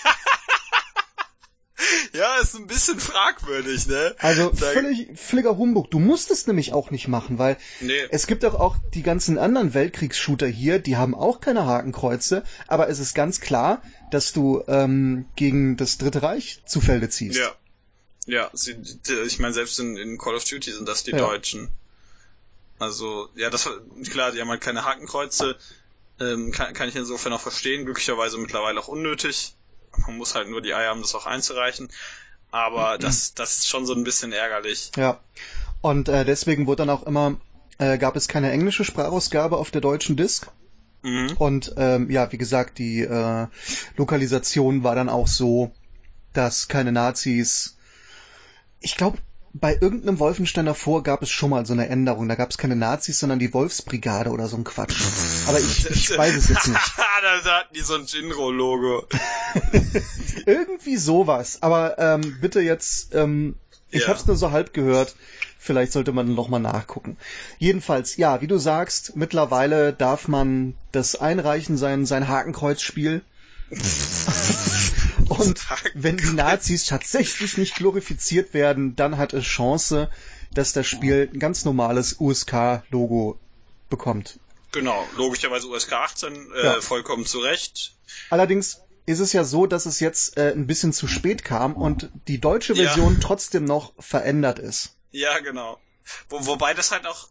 Ja, ist ein bisschen fragwürdig, ne? Also da völlig völliger Humbug. Du musst es nämlich auch nicht machen, weil nee. es gibt doch auch die ganzen anderen Weltkriegsshooter hier, die haben auch keine Hakenkreuze, aber es ist ganz klar, dass du ähm, gegen das Dritte Reich zu Felde ziehst. Ja. Ja, sie, ich meine, selbst in, in, Call of Duty sind das die ja. Deutschen. Also, ja, das klar, die haben halt keine Hakenkreuze. Ähm, kann, kann ich insofern auch verstehen, glücklicherweise mittlerweile auch unnötig. Man muss halt nur die Eier haben, das auch einzureichen. Aber das, das ist schon so ein bisschen ärgerlich. Ja. Und äh, deswegen wurde dann auch immer, äh, gab es keine englische Sprachausgabe auf der deutschen Disc. Mhm. Und ähm, ja, wie gesagt, die äh, Lokalisation war dann auch so, dass keine Nazis. Ich glaube, bei irgendeinem Wolfenstein davor gab es schon mal so eine Änderung. Da gab es keine Nazis, sondern die Wolfsbrigade oder so ein Quatsch. Aber ich, ich weiß es jetzt nicht. da hatten die so ein Jinro-Logo. Irgendwie sowas. Aber ähm, bitte jetzt, ähm, ich ja. hab's nur so halb gehört. Vielleicht sollte man noch mal nachgucken. Jedenfalls, ja, wie du sagst, mittlerweile darf man das einreichen, sein, sein Hakenkreuzspiel. Und wenn die Nazis tatsächlich nicht glorifiziert werden, dann hat es Chance, dass das Spiel ein ganz normales USK-Logo bekommt. Genau, logischerweise USK 18, äh, ja. vollkommen zu Recht. Allerdings ist es ja so, dass es jetzt äh, ein bisschen zu spät kam und die deutsche Version ja. trotzdem noch verändert ist. Ja, genau. Wo, wobei das halt auch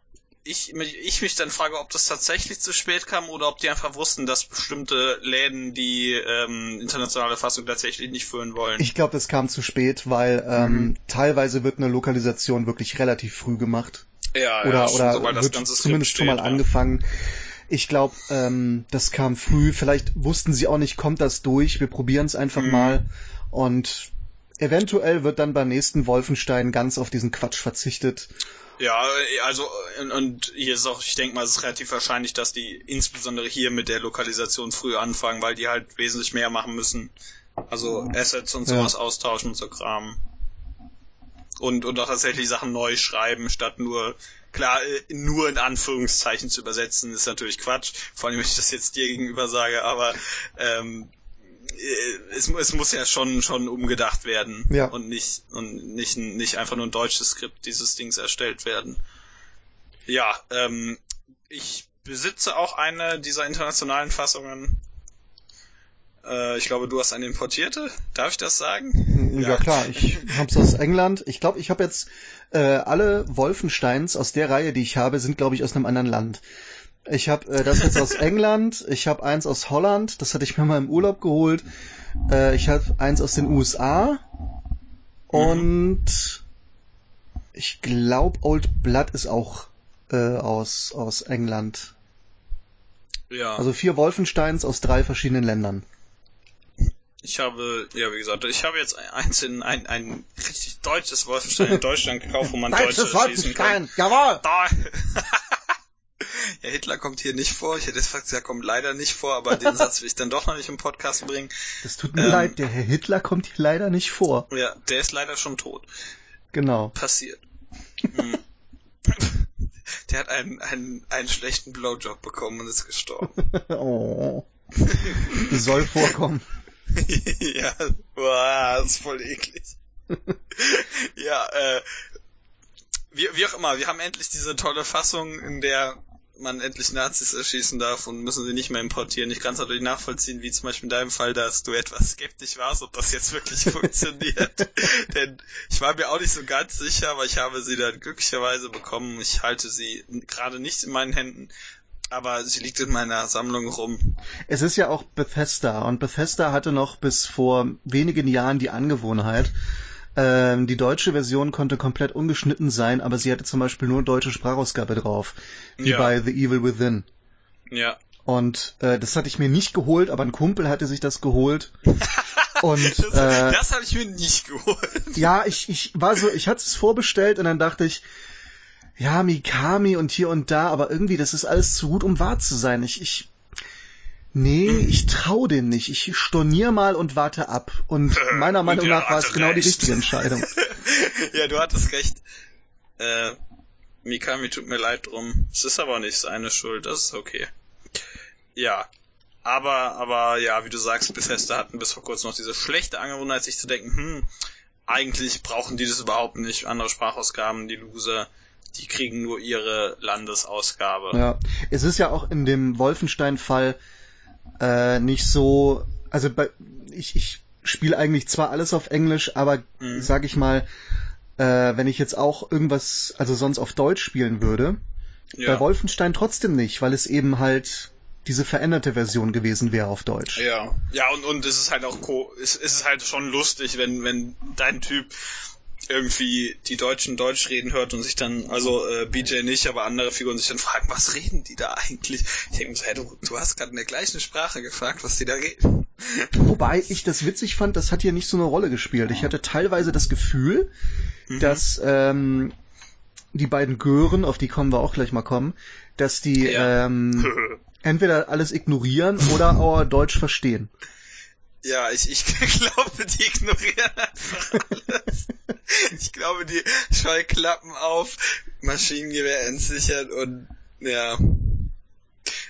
ich, ich mich dann frage, ob das tatsächlich zu spät kam oder ob die einfach wussten, dass bestimmte Läden die ähm, internationale Fassung tatsächlich nicht führen wollen. Ich glaube, das kam zu spät, weil ähm, mhm. teilweise wird eine Lokalisation wirklich relativ früh gemacht. Ja, oder, ja, oder so, wird zumindest steht, schon mal ja. angefangen. Ich glaube, ähm, das kam früh. Vielleicht wussten sie auch nicht, kommt das durch. Wir probieren es einfach mhm. mal. Und eventuell wird dann beim nächsten Wolfenstein ganz auf diesen Quatsch verzichtet. Ja, also und, und hier ist auch, ich denke mal, es ist relativ wahrscheinlich, dass die insbesondere hier mit der Lokalisation früh anfangen, weil die halt wesentlich mehr machen müssen. Also Assets und sowas ja. austauschen und so Kram. Und, und auch tatsächlich Sachen neu schreiben, statt nur, klar, nur in Anführungszeichen zu übersetzen, ist natürlich Quatsch. Vor allem, wenn ich das jetzt dir gegenüber sage, aber ähm, äh, es, es muss ja schon schon umgedacht werden ja. und nicht und nicht nicht einfach nur ein deutsches Skript dieses Dings erstellt werden. Ja, ähm, ich besitze auch eine dieser internationalen Fassungen. Äh, ich glaube, du hast eine importierte. Darf ich das sagen? Ja, ja klar, ich hab's aus England. Ich glaube, ich habe jetzt äh, alle Wolfensteins aus der Reihe, die ich habe, sind glaube ich aus einem anderen Land. Ich habe äh, das jetzt aus England, ich habe eins aus Holland, das hatte ich mir mal im Urlaub geholt. Äh, ich habe eins aus den USA und mhm. ich glaube Old Blood ist auch äh, aus aus England. Ja. Also vier Wolfensteins aus drei verschiedenen Ländern. Ich habe, ja wie gesagt, ich habe jetzt eins in ein, ein richtig deutsches Wolfenstein in Deutschland gekauft, wo man Deutsches Deutsche schießen kann. Jawohl! Ja, Hitler kommt hier nicht vor. Ich hätte jetzt gesagt, er kommt leider nicht vor, aber den Satz will ich dann doch noch nicht im Podcast bringen. Das tut mir ähm, leid, der Herr Hitler kommt hier leider nicht vor. Ja, der ist leider schon tot. Genau. Passiert. Hm. Der hat einen, einen, einen schlechten Blowjob bekommen und ist gestorben. oh. Soll vorkommen. ja, boah, das ist voll eklig. ja, äh, wie, wie auch immer, wir haben endlich diese tolle Fassung, in der man endlich Nazis erschießen darf und müssen sie nicht mehr importieren. Ich kann es natürlich nachvollziehen, wie zum Beispiel in deinem Fall, dass du etwas skeptisch warst, ob das jetzt wirklich funktioniert. Denn ich war mir auch nicht so ganz sicher, aber ich habe sie dann glücklicherweise bekommen. Ich halte sie gerade nicht in meinen Händen, aber sie liegt in meiner Sammlung rum. Es ist ja auch Bethesda und Bethesda hatte noch bis vor wenigen Jahren die Angewohnheit, ähm, die deutsche Version konnte komplett ungeschnitten sein, aber sie hatte zum Beispiel nur deutsche Sprachausgabe drauf, wie ja. bei The Evil Within. Ja. Und äh, das hatte ich mir nicht geholt, aber ein Kumpel hatte sich das geholt. Und das, äh, das habe ich mir nicht geholt. Ja, ich, ich war so, ich hatte es vorbestellt und dann dachte ich, ja, Mikami und hier und da, aber irgendwie, das ist alles zu gut, um wahr zu sein. Ich, ich, Nee, ich trau den nicht. Ich stornier mal und warte ab. Und meiner Meinung nach war es genau die richtige Entscheidung. ja, du hattest recht. Äh, Mikami tut mir leid drum. Es ist aber nicht seine Schuld, das ist okay. Ja. Aber, aber ja, wie du sagst, Bethesda hatten bis vor kurzem noch diese schlechte Angewohnheit, sich zu denken, hm, eigentlich brauchen die das überhaupt nicht. Andere Sprachausgaben, die Loser, die kriegen nur ihre Landesausgabe. Ja, es ist ja auch in dem Wolfenstein-Fall äh, nicht so, also bei, ich, ich spiele eigentlich zwar alles auf Englisch, aber mhm. sag ich mal, äh, wenn ich jetzt auch irgendwas, also sonst auf Deutsch spielen würde, ja. bei Wolfenstein trotzdem nicht, weil es eben halt diese veränderte Version gewesen wäre auf Deutsch. Ja, ja und und es ist halt auch es ist halt schon lustig, wenn wenn dein Typ irgendwie die Deutschen Deutsch reden hört und sich dann, also äh, BJ nicht, aber andere Figuren sich dann fragen, was reden die da eigentlich? Ich denke mir so, hey, du, du hast gerade in der gleichen Sprache gefragt, was die da reden. Wobei ich das witzig fand, das hat hier nicht so eine Rolle gespielt. Ich hatte teilweise das Gefühl, mhm. dass ähm, die beiden Gören, auf die kommen wir auch gleich mal kommen, dass die ja. ähm, entweder alles ignorieren oder auch Deutsch verstehen. Ja, ich, ich glaube, die ignorieren einfach alles. Ich glaube, die Scheuklappen auf, Maschinengewehr entsichert und ja.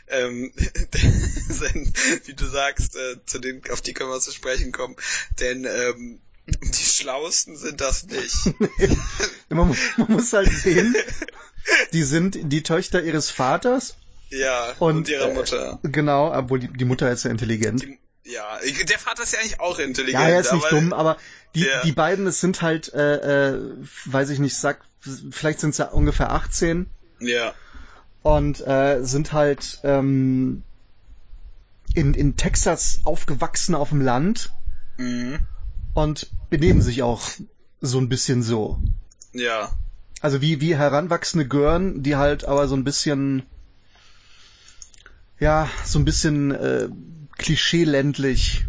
Ähm, wie du sagst, äh, zu denen, auf die können wir zu sprechen kommen. Denn ähm, die Schlausten sind das nicht. man, man muss halt sehen, die sind die Töchter ihres Vaters. Ja, und, und ihrer Mutter. Äh, genau, obwohl die, die Mutter ist ja intelligent. Die, ja, der Vater ist ja eigentlich auch intelligent. Ja, er ist nicht dumm, aber die, die beiden, es sind halt, äh, äh, weiß ich nicht, sag, vielleicht sind es ja ungefähr 18. Ja. Und äh, sind halt ähm, in, in Texas aufgewachsen auf dem Land. Mhm. Und benehmen sich auch so ein bisschen so. Ja. Also wie, wie heranwachsende Gören, die halt aber so ein bisschen, ja, so ein bisschen äh, klischeeländlich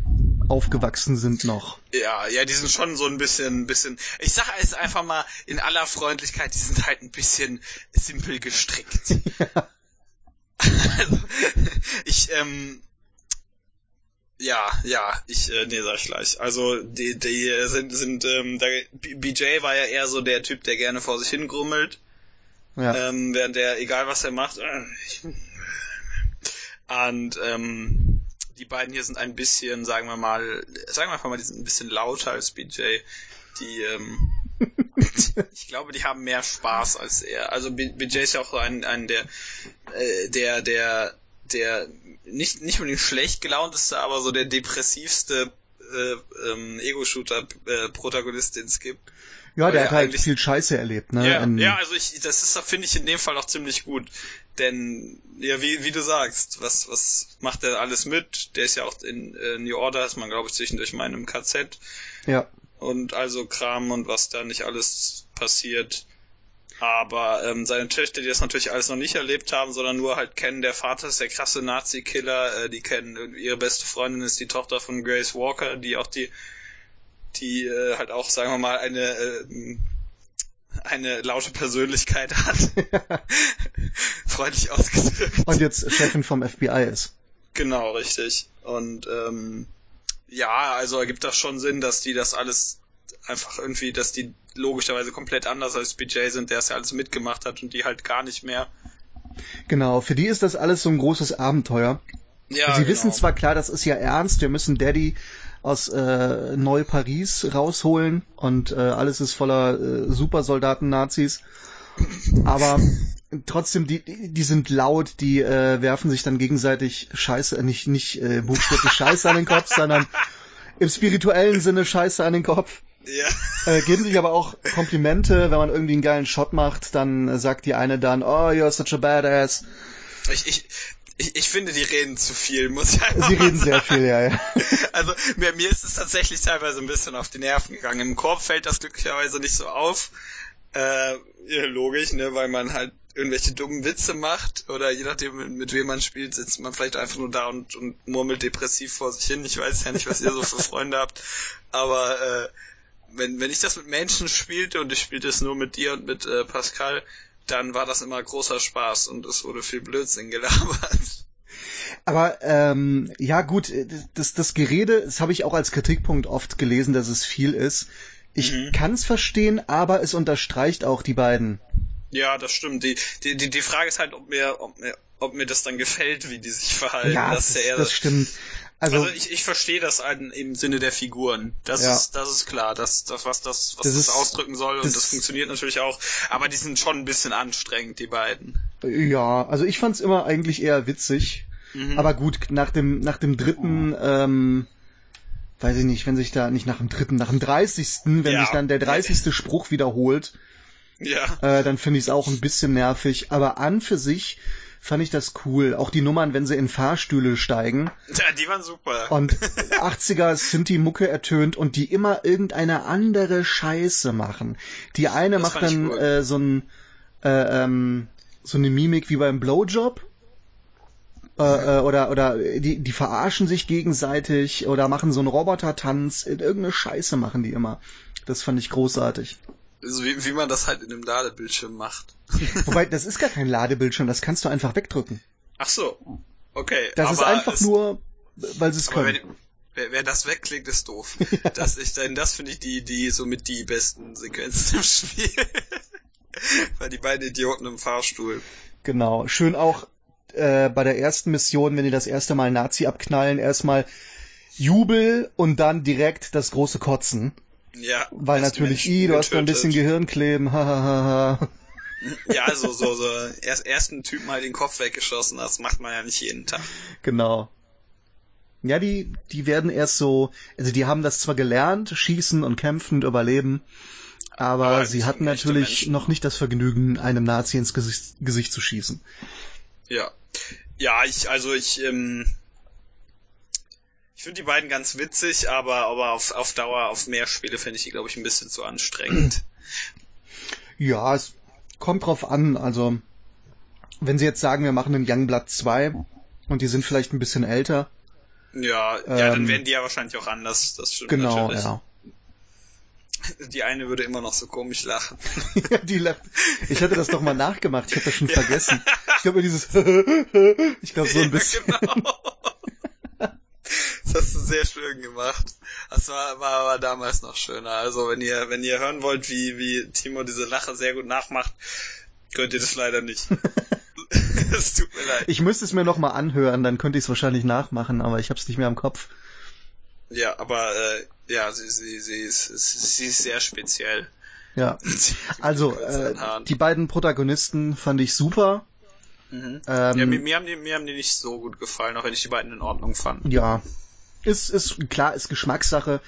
aufgewachsen sind noch. Ja, ja, die sind schon so ein bisschen, bisschen, ich sage es einfach mal in aller Freundlichkeit, die sind halt ein bisschen simpel gestrickt. Ja. Also, ich, ähm, ja, ja, ich, äh, nee, sag ich gleich. Also, die, die sind, sind, ähm, der, BJ war ja eher so der Typ, der gerne vor sich hingrummelt. Ja. Ähm, während der, egal was er macht, äh, ich, und, ähm, die beiden hier sind ein bisschen, sagen wir mal, sagen wir einfach mal, die sind ein bisschen lauter als BJ. Die, ähm, ich glaube, die haben mehr Spaß als er. Also BJ ist ja auch so ein, ein der, äh, der, der, der nicht, nicht unbedingt schlecht gelaunteste, aber so der depressivste äh, ähm, Ego-Shooter-Protagonist, äh, den es gibt. Ja, der hat halt viel Scheiße erlebt, ne? Ja, ja also ich, das ist, finde ich in dem Fall auch ziemlich gut. Denn, ja, wie, wie du sagst, was, was macht er alles mit? Der ist ja auch in äh, New Order, ist man, glaube ich, zwischendurch mal in einem KZ. Ja. Und also Kram und was da nicht alles passiert. Aber ähm, seine Töchter, die das natürlich alles noch nicht erlebt haben, sondern nur halt kennen, der Vater ist der krasse Nazi-Killer, äh, die kennen, ihre beste Freundin ist die Tochter von Grace Walker, die auch die die äh, halt auch, sagen wir mal, eine äh, eine laute Persönlichkeit hat. Freundlich ausgedrückt. Und jetzt Chefin vom FBI ist. Genau, richtig. Und ähm, ja, also ergibt das schon Sinn, dass die das alles einfach irgendwie, dass die logischerweise komplett anders als BJ sind, der es ja alles mitgemacht hat und die halt gar nicht mehr. Genau, für die ist das alles so ein großes Abenteuer. Ja, Sie genau. wissen zwar klar, das ist ja ernst, wir müssen Daddy aus äh, Neu-Paris rausholen und äh, alles ist voller äh, Supersoldaten-Nazis. Aber trotzdem, die, die sind laut, die äh, werfen sich dann gegenseitig Scheiße, nicht, nicht äh, buchstäblich Scheiße an den Kopf, sondern im spirituellen Sinne Scheiße an den Kopf. Ja. Äh, geben sich aber auch Komplimente, wenn man irgendwie einen geilen Shot macht, dann sagt die eine dann, oh, you're such a badass. Ich, ich, ich, ich finde, die reden zu viel, muss ich einfach Sie reden sagen. sehr viel, ja, ja. Also mir, mir ist es tatsächlich teilweise ein bisschen auf die Nerven gegangen. Im Korb fällt das glücklicherweise nicht so auf. Äh, ja, logisch, ne, weil man halt irgendwelche dummen Witze macht oder je nachdem mit, mit wem man spielt, sitzt man vielleicht einfach nur da und, und murmelt depressiv vor sich hin. Ich weiß ja nicht, was ihr so für Freunde habt, aber äh, wenn, wenn ich das mit Menschen spielte und ich spielte es nur mit dir und mit äh, Pascal, dann war das immer großer Spaß und es wurde viel Blödsinn gelabert. Aber ähm, ja gut, das, das Gerede, das habe ich auch als Kritikpunkt oft gelesen, dass es viel ist. Ich mhm. kann es verstehen, aber es unterstreicht auch die beiden. Ja, das stimmt. Die, die, die, die Frage ist halt, ob mir, ob mir, ob mir das dann gefällt, wie die sich verhalten. Ja, das, das, das stimmt. Also, also ich, ich verstehe das halt im Sinne der Figuren. Das ja. ist das ist klar, das das was das was das, das ausdrücken soll das und das funktioniert natürlich auch, aber die sind schon ein bisschen anstrengend die beiden. Ja, also ich fand's immer eigentlich eher witzig. Mhm. Aber gut, nach dem nach dem dritten ähm, weiß ich nicht, wenn sich da nicht nach dem dritten, nach dem dreißigsten, wenn ja. sich dann der dreißigste Spruch wiederholt, ja. äh, dann finde ich es auch ein bisschen nervig. Aber an für sich fand ich das cool. Auch die Nummern, wenn sie in Fahrstühle steigen. Ja, die waren super. Und 80er sind die Mucke ertönt und die immer irgendeine andere Scheiße machen. Die eine das macht dann cool. äh, so ein äh, ähm, so eine Mimik wie beim Blowjob. Äh, äh, oder oder die die verarschen sich gegenseitig oder machen so einen Roboter-Tanz. Irgendeine Scheiße machen die immer. Das fand ich großartig. So wie, wie man das halt in einem Ladebildschirm macht. Wobei, das ist gar kein Ladebildschirm, das kannst du einfach wegdrücken. Ach so. Okay. Das ist einfach nur, weil sie es können. Wenn, wer, wer das wegklickt, ist doof. das ich, denn das finde ich die, die, somit die besten Sequenzen im Spiel. weil die beiden Idioten im Fahrstuhl. Genau. Schön auch, äh, bei der ersten Mission, wenn die das erste Mal Nazi abknallen, erstmal Jubel und dann direkt das große Kotzen. Ja. Weil natürlich, i, du hast noch ein bisschen Gehirnkleben, hahaha. ja, so, so, so, erst, ersten Typ mal den Kopf weggeschossen, das macht man ja nicht jeden Tag. Genau. Ja, die, die werden erst so, also die haben das zwar gelernt, schießen und kämpfen und überleben, aber, aber sie hatten natürlich noch nicht das Vergnügen, einem Nazi ins Gesicht, Gesicht zu schießen. Ja. Ja, ich, also ich, ähm, ich finde die beiden ganz witzig, aber, aber auf, auf Dauer, auf mehr Spiele finde ich die, glaube ich, ein bisschen zu anstrengend. Ja, es kommt drauf an. Also, wenn sie jetzt sagen, wir machen einen Youngblood 2 und die sind vielleicht ein bisschen älter. Ja, ähm, ja, dann ähm, werden die ja wahrscheinlich auch anders, das stimmt genau, natürlich. Ja. Die eine würde immer noch so komisch lachen. ja, die lacht. Ich hatte das doch mal nachgemacht, ich habe das schon ja. vergessen. Ich glaube dieses ich glaube so ein bisschen. Ja, genau. Sehr schön gemacht. Das war, war aber damals noch schöner. Also wenn ihr, wenn ihr hören wollt, wie, wie Timo diese Lache sehr gut nachmacht, könnt ihr das leider nicht. Es tut mir leid. Ich müsste es mir noch mal anhören, dann könnte ich es wahrscheinlich nachmachen, aber ich habe es nicht mehr im Kopf. Ja, aber äh, ja, sie, sie, sie, ist, sie ist sehr speziell. Ja. Also äh, die beiden Protagonisten fand ich super. Mhm. Ähm, ja, mir, mir, haben die, mir haben die nicht so gut gefallen, auch wenn ich die beiden in Ordnung fand. Ja. Ist, ist klar, ist Geschmackssache.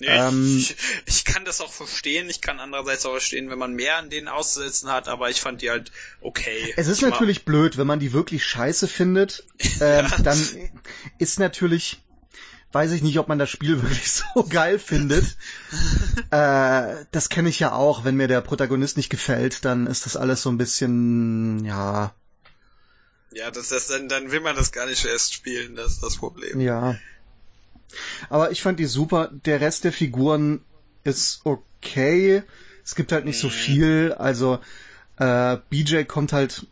Ja, ähm, ich, ich, kann das auch verstehen. Ich kann andererseits auch verstehen, wenn man mehr an denen auszusetzen hat, aber ich fand die halt okay. Es ist natürlich mal... blöd, wenn man die wirklich scheiße findet, ähm, ja. dann ist natürlich, weiß ich nicht, ob man das Spiel wirklich so geil findet. äh, das kenne ich ja auch. Wenn mir der Protagonist nicht gefällt, dann ist das alles so ein bisschen, ja, ja, das, das, dann, dann will man das gar nicht erst spielen, das ist das Problem. Ja. Aber ich fand die super. Der Rest der Figuren ist okay. Es gibt halt nicht mhm. so viel. Also äh, BJ kommt halt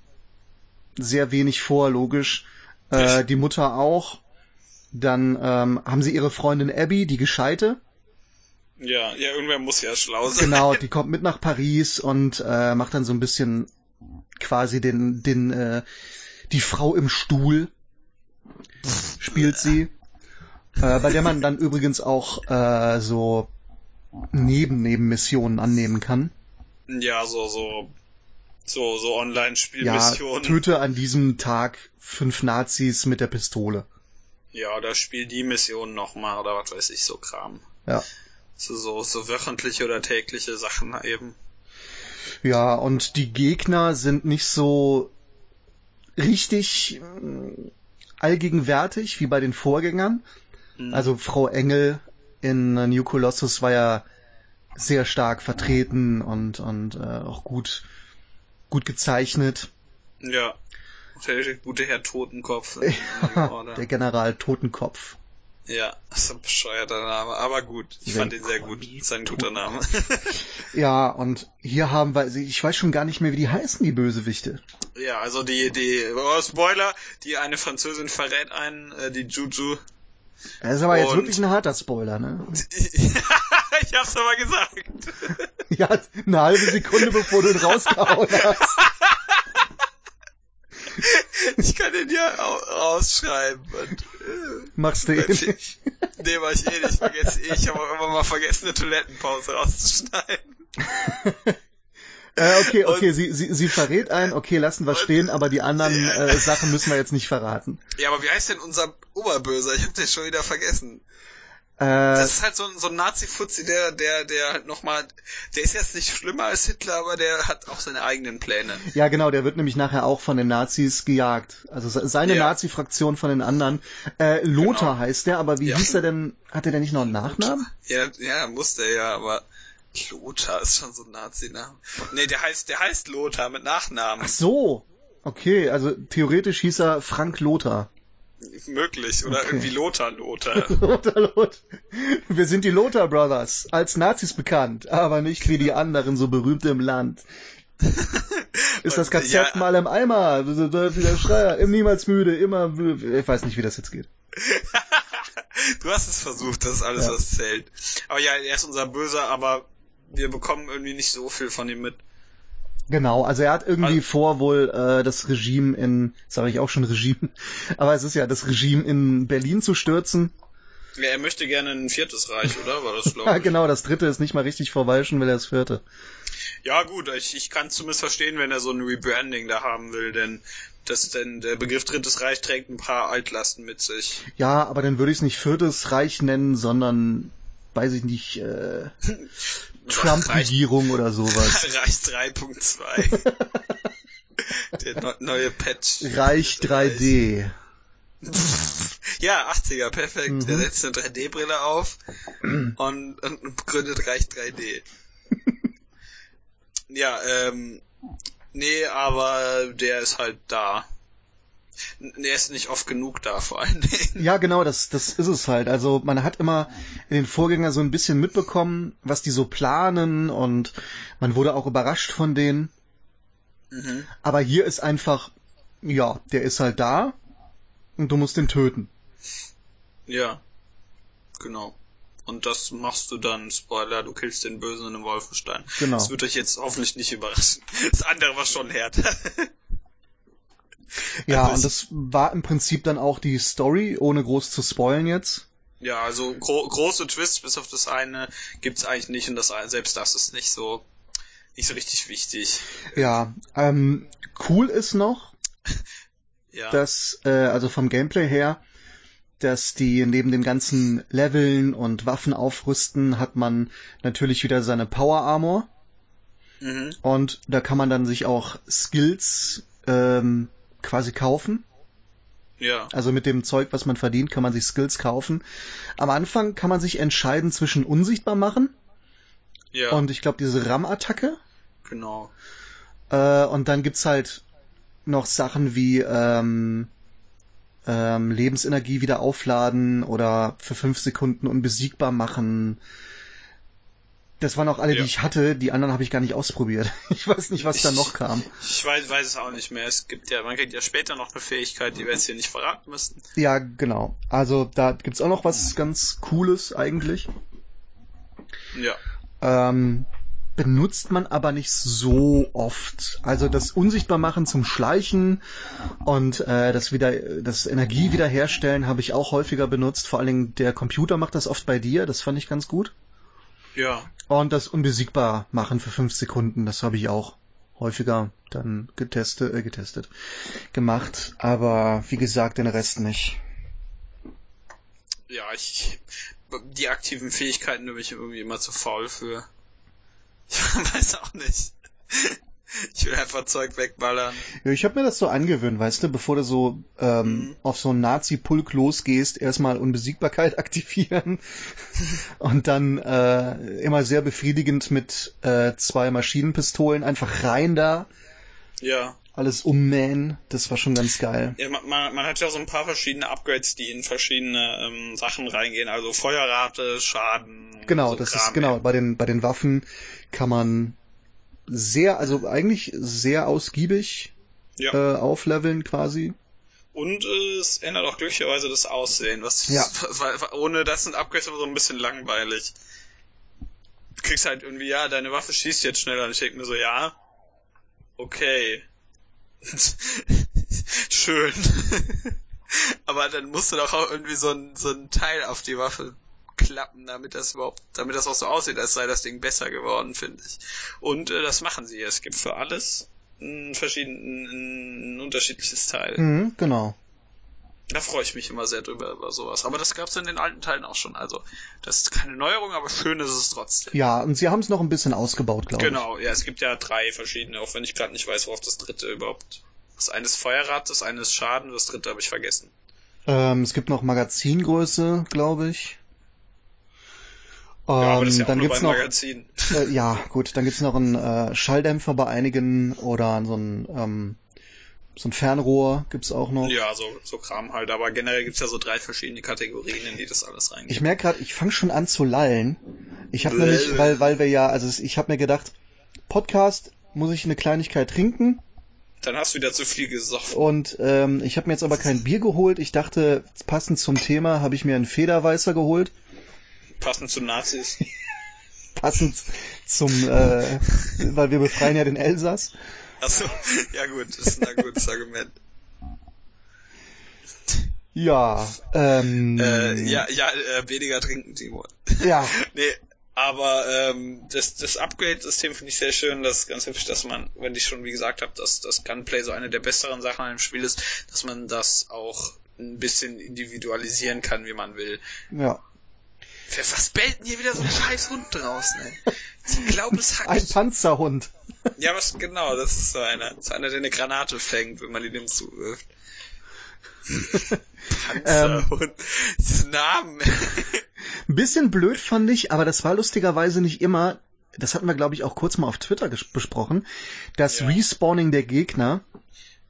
sehr wenig vor, logisch. Äh, die Mutter auch. Dann ähm, haben sie ihre Freundin Abby, die Gescheite. Ja, ja, irgendwer muss ja schlau sein. Genau, die kommt mit nach Paris und äh, macht dann so ein bisschen quasi den, den äh, die Frau im Stuhl spielt sie, äh, bei der man dann übrigens auch äh, so neben Nebenmissionen annehmen kann. Ja, so so so so Online-Spielmissionen. Ja, töte an diesem Tag fünf Nazis mit der Pistole. Ja, oder spiel die Mission nochmal oder was weiß ich, so Kram. Ja. So, so, so wöchentliche oder tägliche Sachen eben. Ja, und die Gegner sind nicht so richtig äh, allgegenwärtig wie bei den Vorgängern. Mhm. Also Frau Engel in New Colossus war ja sehr stark vertreten und und äh, auch gut gut gezeichnet. Ja. Der gute Herr Totenkopf. Ja, der General Totenkopf. Ja, das ist ein bescheuerter Name, aber gut. Ich fand ihn sehr gut. Das ist ein guter Name. ja, und hier haben wir, ich weiß schon gar nicht mehr, wie die heißen, die Bösewichte. Ja, also die, die, oh, Spoiler, die eine Französin verrät einen, äh, die Juju. Das ist aber und jetzt wirklich ein harter Spoiler, ne? ich hab's aber gesagt. ja, eine halbe Sekunde bevor du ihn rausgehauen hast. ich kann den ja rausschreiben. Und, äh, Machst du eh nicht. Nee, mach ich eh nicht. Vergesse eh. Ich habe auch immer mal vergessen, eine Toilettenpause rauszuschneiden. Äh, okay, okay, sie, sie, sie verrät ein, okay, lassen wir stehen, aber die anderen äh, Sachen müssen wir jetzt nicht verraten. Ja, aber wie heißt denn unser Oberböser? Ich hab den schon wieder vergessen. Äh, das ist halt so, so ein Nazi-Fuzzi, der, der, der halt nochmal, der ist jetzt nicht schlimmer als Hitler, aber der hat auch seine eigenen Pläne. Ja, genau, der wird nämlich nachher auch von den Nazis gejagt. Also seine ja. Nazi-Fraktion von den anderen. Äh, Lothar genau. heißt der, aber wie ja. hieß er denn, hat er denn nicht noch einen Nachnamen? Ja, ja, musste er ja, aber Lothar ist schon so ein Nazi-Name. Nee, der heißt, der heißt Lothar mit Nachnamen. Ach so. Okay, also theoretisch hieß er Frank Lothar. Möglich. Oder okay. irgendwie Lothar Lothar. Lothar Lothar. Wir sind die Lothar Brothers. Als Nazis bekannt, aber nicht wie die anderen so berühmt im Land. Ist das KZ ja. mal im Eimer? Der Schreier, niemals müde, immer, ich weiß nicht, wie das jetzt geht. du hast es versucht, das ist alles, ja. was zählt. Aber ja, er ist unser Böser, aber wir bekommen irgendwie nicht so viel von ihm mit. Genau, also er hat irgendwie also, vor, wohl äh, das Regime in, sage ich auch schon Regime, aber es ist ja das Regime in Berlin zu stürzen. Ja, er möchte gerne ein viertes Reich, oder? War das, ja, genau, das dritte ist nicht mal richtig vorbei, schon will er das vierte. Ja, gut, ich, ich kann zumindest verstehen, wenn er so ein Rebranding da haben will, denn das denn der Begriff Drittes Reich trägt ein paar Altlasten mit sich. Ja, aber dann würde ich es nicht Viertes Reich nennen, sondern weiß ich nicht, äh, Trump-Regierung oder sowas. Reich 3.2. Der neue Patch. Reich 3D. ja, 80er, perfekt. Mhm. Der setzt eine 3D-Brille auf und, und gründet Reich 3D. ja, ähm, nee, aber der ist halt da. Er ist nicht oft genug da, vor allen Dingen. Ja, genau, das, das ist es halt. Also man hat immer in den Vorgängern so ein bisschen mitbekommen, was die so planen und man wurde auch überrascht von denen. Mhm. Aber hier ist einfach, ja, der ist halt da und du musst ihn töten. Ja, genau. Und das machst du dann, Spoiler, du killst den Bösen in einem Wolfenstein. Genau. Das wird euch jetzt hoffentlich nicht überraschen. Das andere war schon härter. Ja, also und das war im Prinzip dann auch die Story, ohne groß zu spoilen jetzt. Ja, also gro große Twists bis auf das eine gibt's eigentlich nicht und das selbst das ist nicht so nicht so richtig wichtig. Ja, ähm, cool ist noch, ja. dass äh, also vom Gameplay her, dass die neben den ganzen Leveln und Waffen aufrüsten, hat man natürlich wieder seine Power Armor. Mhm. Und da kann man dann sich auch Skills ähm, quasi kaufen. Ja. Also mit dem Zeug, was man verdient, kann man sich Skills kaufen. Am Anfang kann man sich entscheiden zwischen unsichtbar machen. Ja. Und ich glaube diese RAM-Attacke. Genau. Äh, und dann gibt's halt noch Sachen wie ähm, ähm, Lebensenergie wieder aufladen oder für fünf Sekunden unbesiegbar machen. Das waren auch alle, ja. die ich hatte. Die anderen habe ich gar nicht ausprobiert. Ich weiß nicht, was ich, da noch kam. Ich weiß, weiß es auch nicht mehr. Es gibt ja, man kriegt ja später noch eine Fähigkeit, die wir jetzt hier nicht verraten müssen. Ja, genau. Also da gibt's auch noch was ganz Cooles eigentlich. Ja. Ähm, benutzt man aber nicht so oft. Also das Unsichtbarmachen zum Schleichen und äh, das wieder, das Energie wiederherstellen habe ich auch häufiger benutzt. Vor allen Dingen der Computer macht das oft bei dir. Das fand ich ganz gut. Ja. Und das unbesiegbar machen für fünf Sekunden, das habe ich auch häufiger dann getestet, äh, getestet, gemacht. Aber wie gesagt, den Rest nicht. Ja, ich, die aktiven Fähigkeiten bin ich irgendwie immer zu faul für. Ich weiß auch nicht. Ich will einfach Zeug wegballern. Ja, ich habe mir das so angewöhnt, weißt du, bevor du so ähm, mhm. auf so einen Nazi-Pulk losgehst, erstmal Unbesiegbarkeit aktivieren und dann äh, immer sehr befriedigend mit äh, zwei Maschinenpistolen einfach rein da. Ja. alles ummähen. Das war schon ganz geil. Ja, man, man hat ja so ein paar verschiedene Upgrades, die in verschiedene ähm, Sachen reingehen. Also Feuerrate, Schaden. Genau, so das Kram ist genau. Bei den bei den Waffen kann man sehr, also eigentlich sehr ausgiebig ja. äh, aufleveln quasi. Und äh, es ändert auch glücklicherweise das Aussehen, was, ja. was ohne das sind Upgrades aber so ein bisschen langweilig. Du kriegst halt irgendwie, ja, deine Waffe schießt jetzt schneller und ich denke mir so, ja, okay. Schön. aber dann musst du doch auch irgendwie so ein, so ein Teil auf die Waffe klappen, damit das überhaupt, damit das auch so aussieht, als sei das Ding besser geworden, finde ich. Und äh, das machen sie. Es gibt für alles ein, verschieden, ein unterschiedliches Teil. Mhm, genau. Da freue ich mich immer sehr drüber über sowas. Aber das gab es in den alten Teilen auch schon. Also das ist keine Neuerung, aber schön ist es trotzdem. Ja, und sie haben es noch ein bisschen ausgebaut, glaube ich. Genau, ja, es gibt ja drei verschiedene, auch wenn ich gerade nicht weiß, worauf das dritte überhaupt. Das eine ist Feuerrad, das eine ist Schaden, das dritte habe ich vergessen. Ähm, es gibt noch Magazingröße, glaube ich. Ja, ist ja ähm, dann gibt's noch. Äh, ja, gut, dann gibt's noch einen äh, Schalldämpfer bei einigen oder so ein ähm, so ein Fernrohr gibt's auch noch. Ja, so, so Kram halt, aber generell gibt's ja so drei verschiedene Kategorien, in die das alles reingeht. Ich merke gerade, ich fange schon an zu lallen. Ich habe nämlich, weil, weil wir ja, also ich habe mir gedacht, Podcast muss ich eine Kleinigkeit trinken. Dann hast du wieder zu viel gesoffen. Und ähm, ich habe mir jetzt aber kein Bier geholt. Ich dachte, passend zum Thema habe ich mir einen Federweißer geholt. Passend zu Nazis. Passend zum, äh, weil wir befreien ja den Elsass. Achso, ja gut, das ist ein gutes Argument. Ja, ähm. Äh, ja, ja, äh, weniger trinken, Timo. Ja. nee, aber ähm, das, das Upgrade-System finde ich sehr schön. Das ist ganz hübsch, dass man, wenn ich schon wie gesagt habe, dass das Gunplay so eine der besseren Sachen an dem Spiel ist, dass man das auch ein bisschen individualisieren kann, wie man will. Ja. Was bellt denn hier wieder so ein scheiß Hund draußen, ey? Ich glaube, es hackt. Ein Panzerhund. Ja, was genau, das ist so einer. Das ist einer, der eine Granate fängt, wenn man ihn ihm zuwirft. Panzerhund. Ähm, Diesen Namen. Ein bisschen blöd fand ich, aber das war lustigerweise nicht immer, das hatten wir glaube ich auch kurz mal auf Twitter besprochen, das ja. Respawning der Gegner.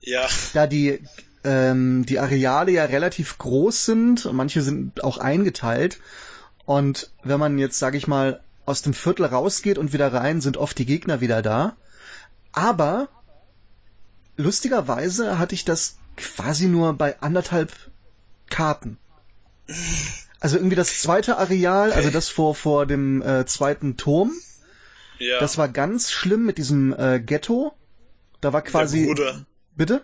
Ja. Da die ähm, die Areale ja relativ groß sind und manche sind auch eingeteilt und wenn man jetzt, sage ich mal, aus dem Viertel rausgeht und wieder rein, sind oft die Gegner wieder da. Aber lustigerweise hatte ich das quasi nur bei anderthalb Karten. Also irgendwie das zweite Areal, also das vor, vor dem äh, zweiten Turm. Ja. Das war ganz schlimm mit diesem äh, Ghetto. Da war quasi. Der Bruder. Bitte?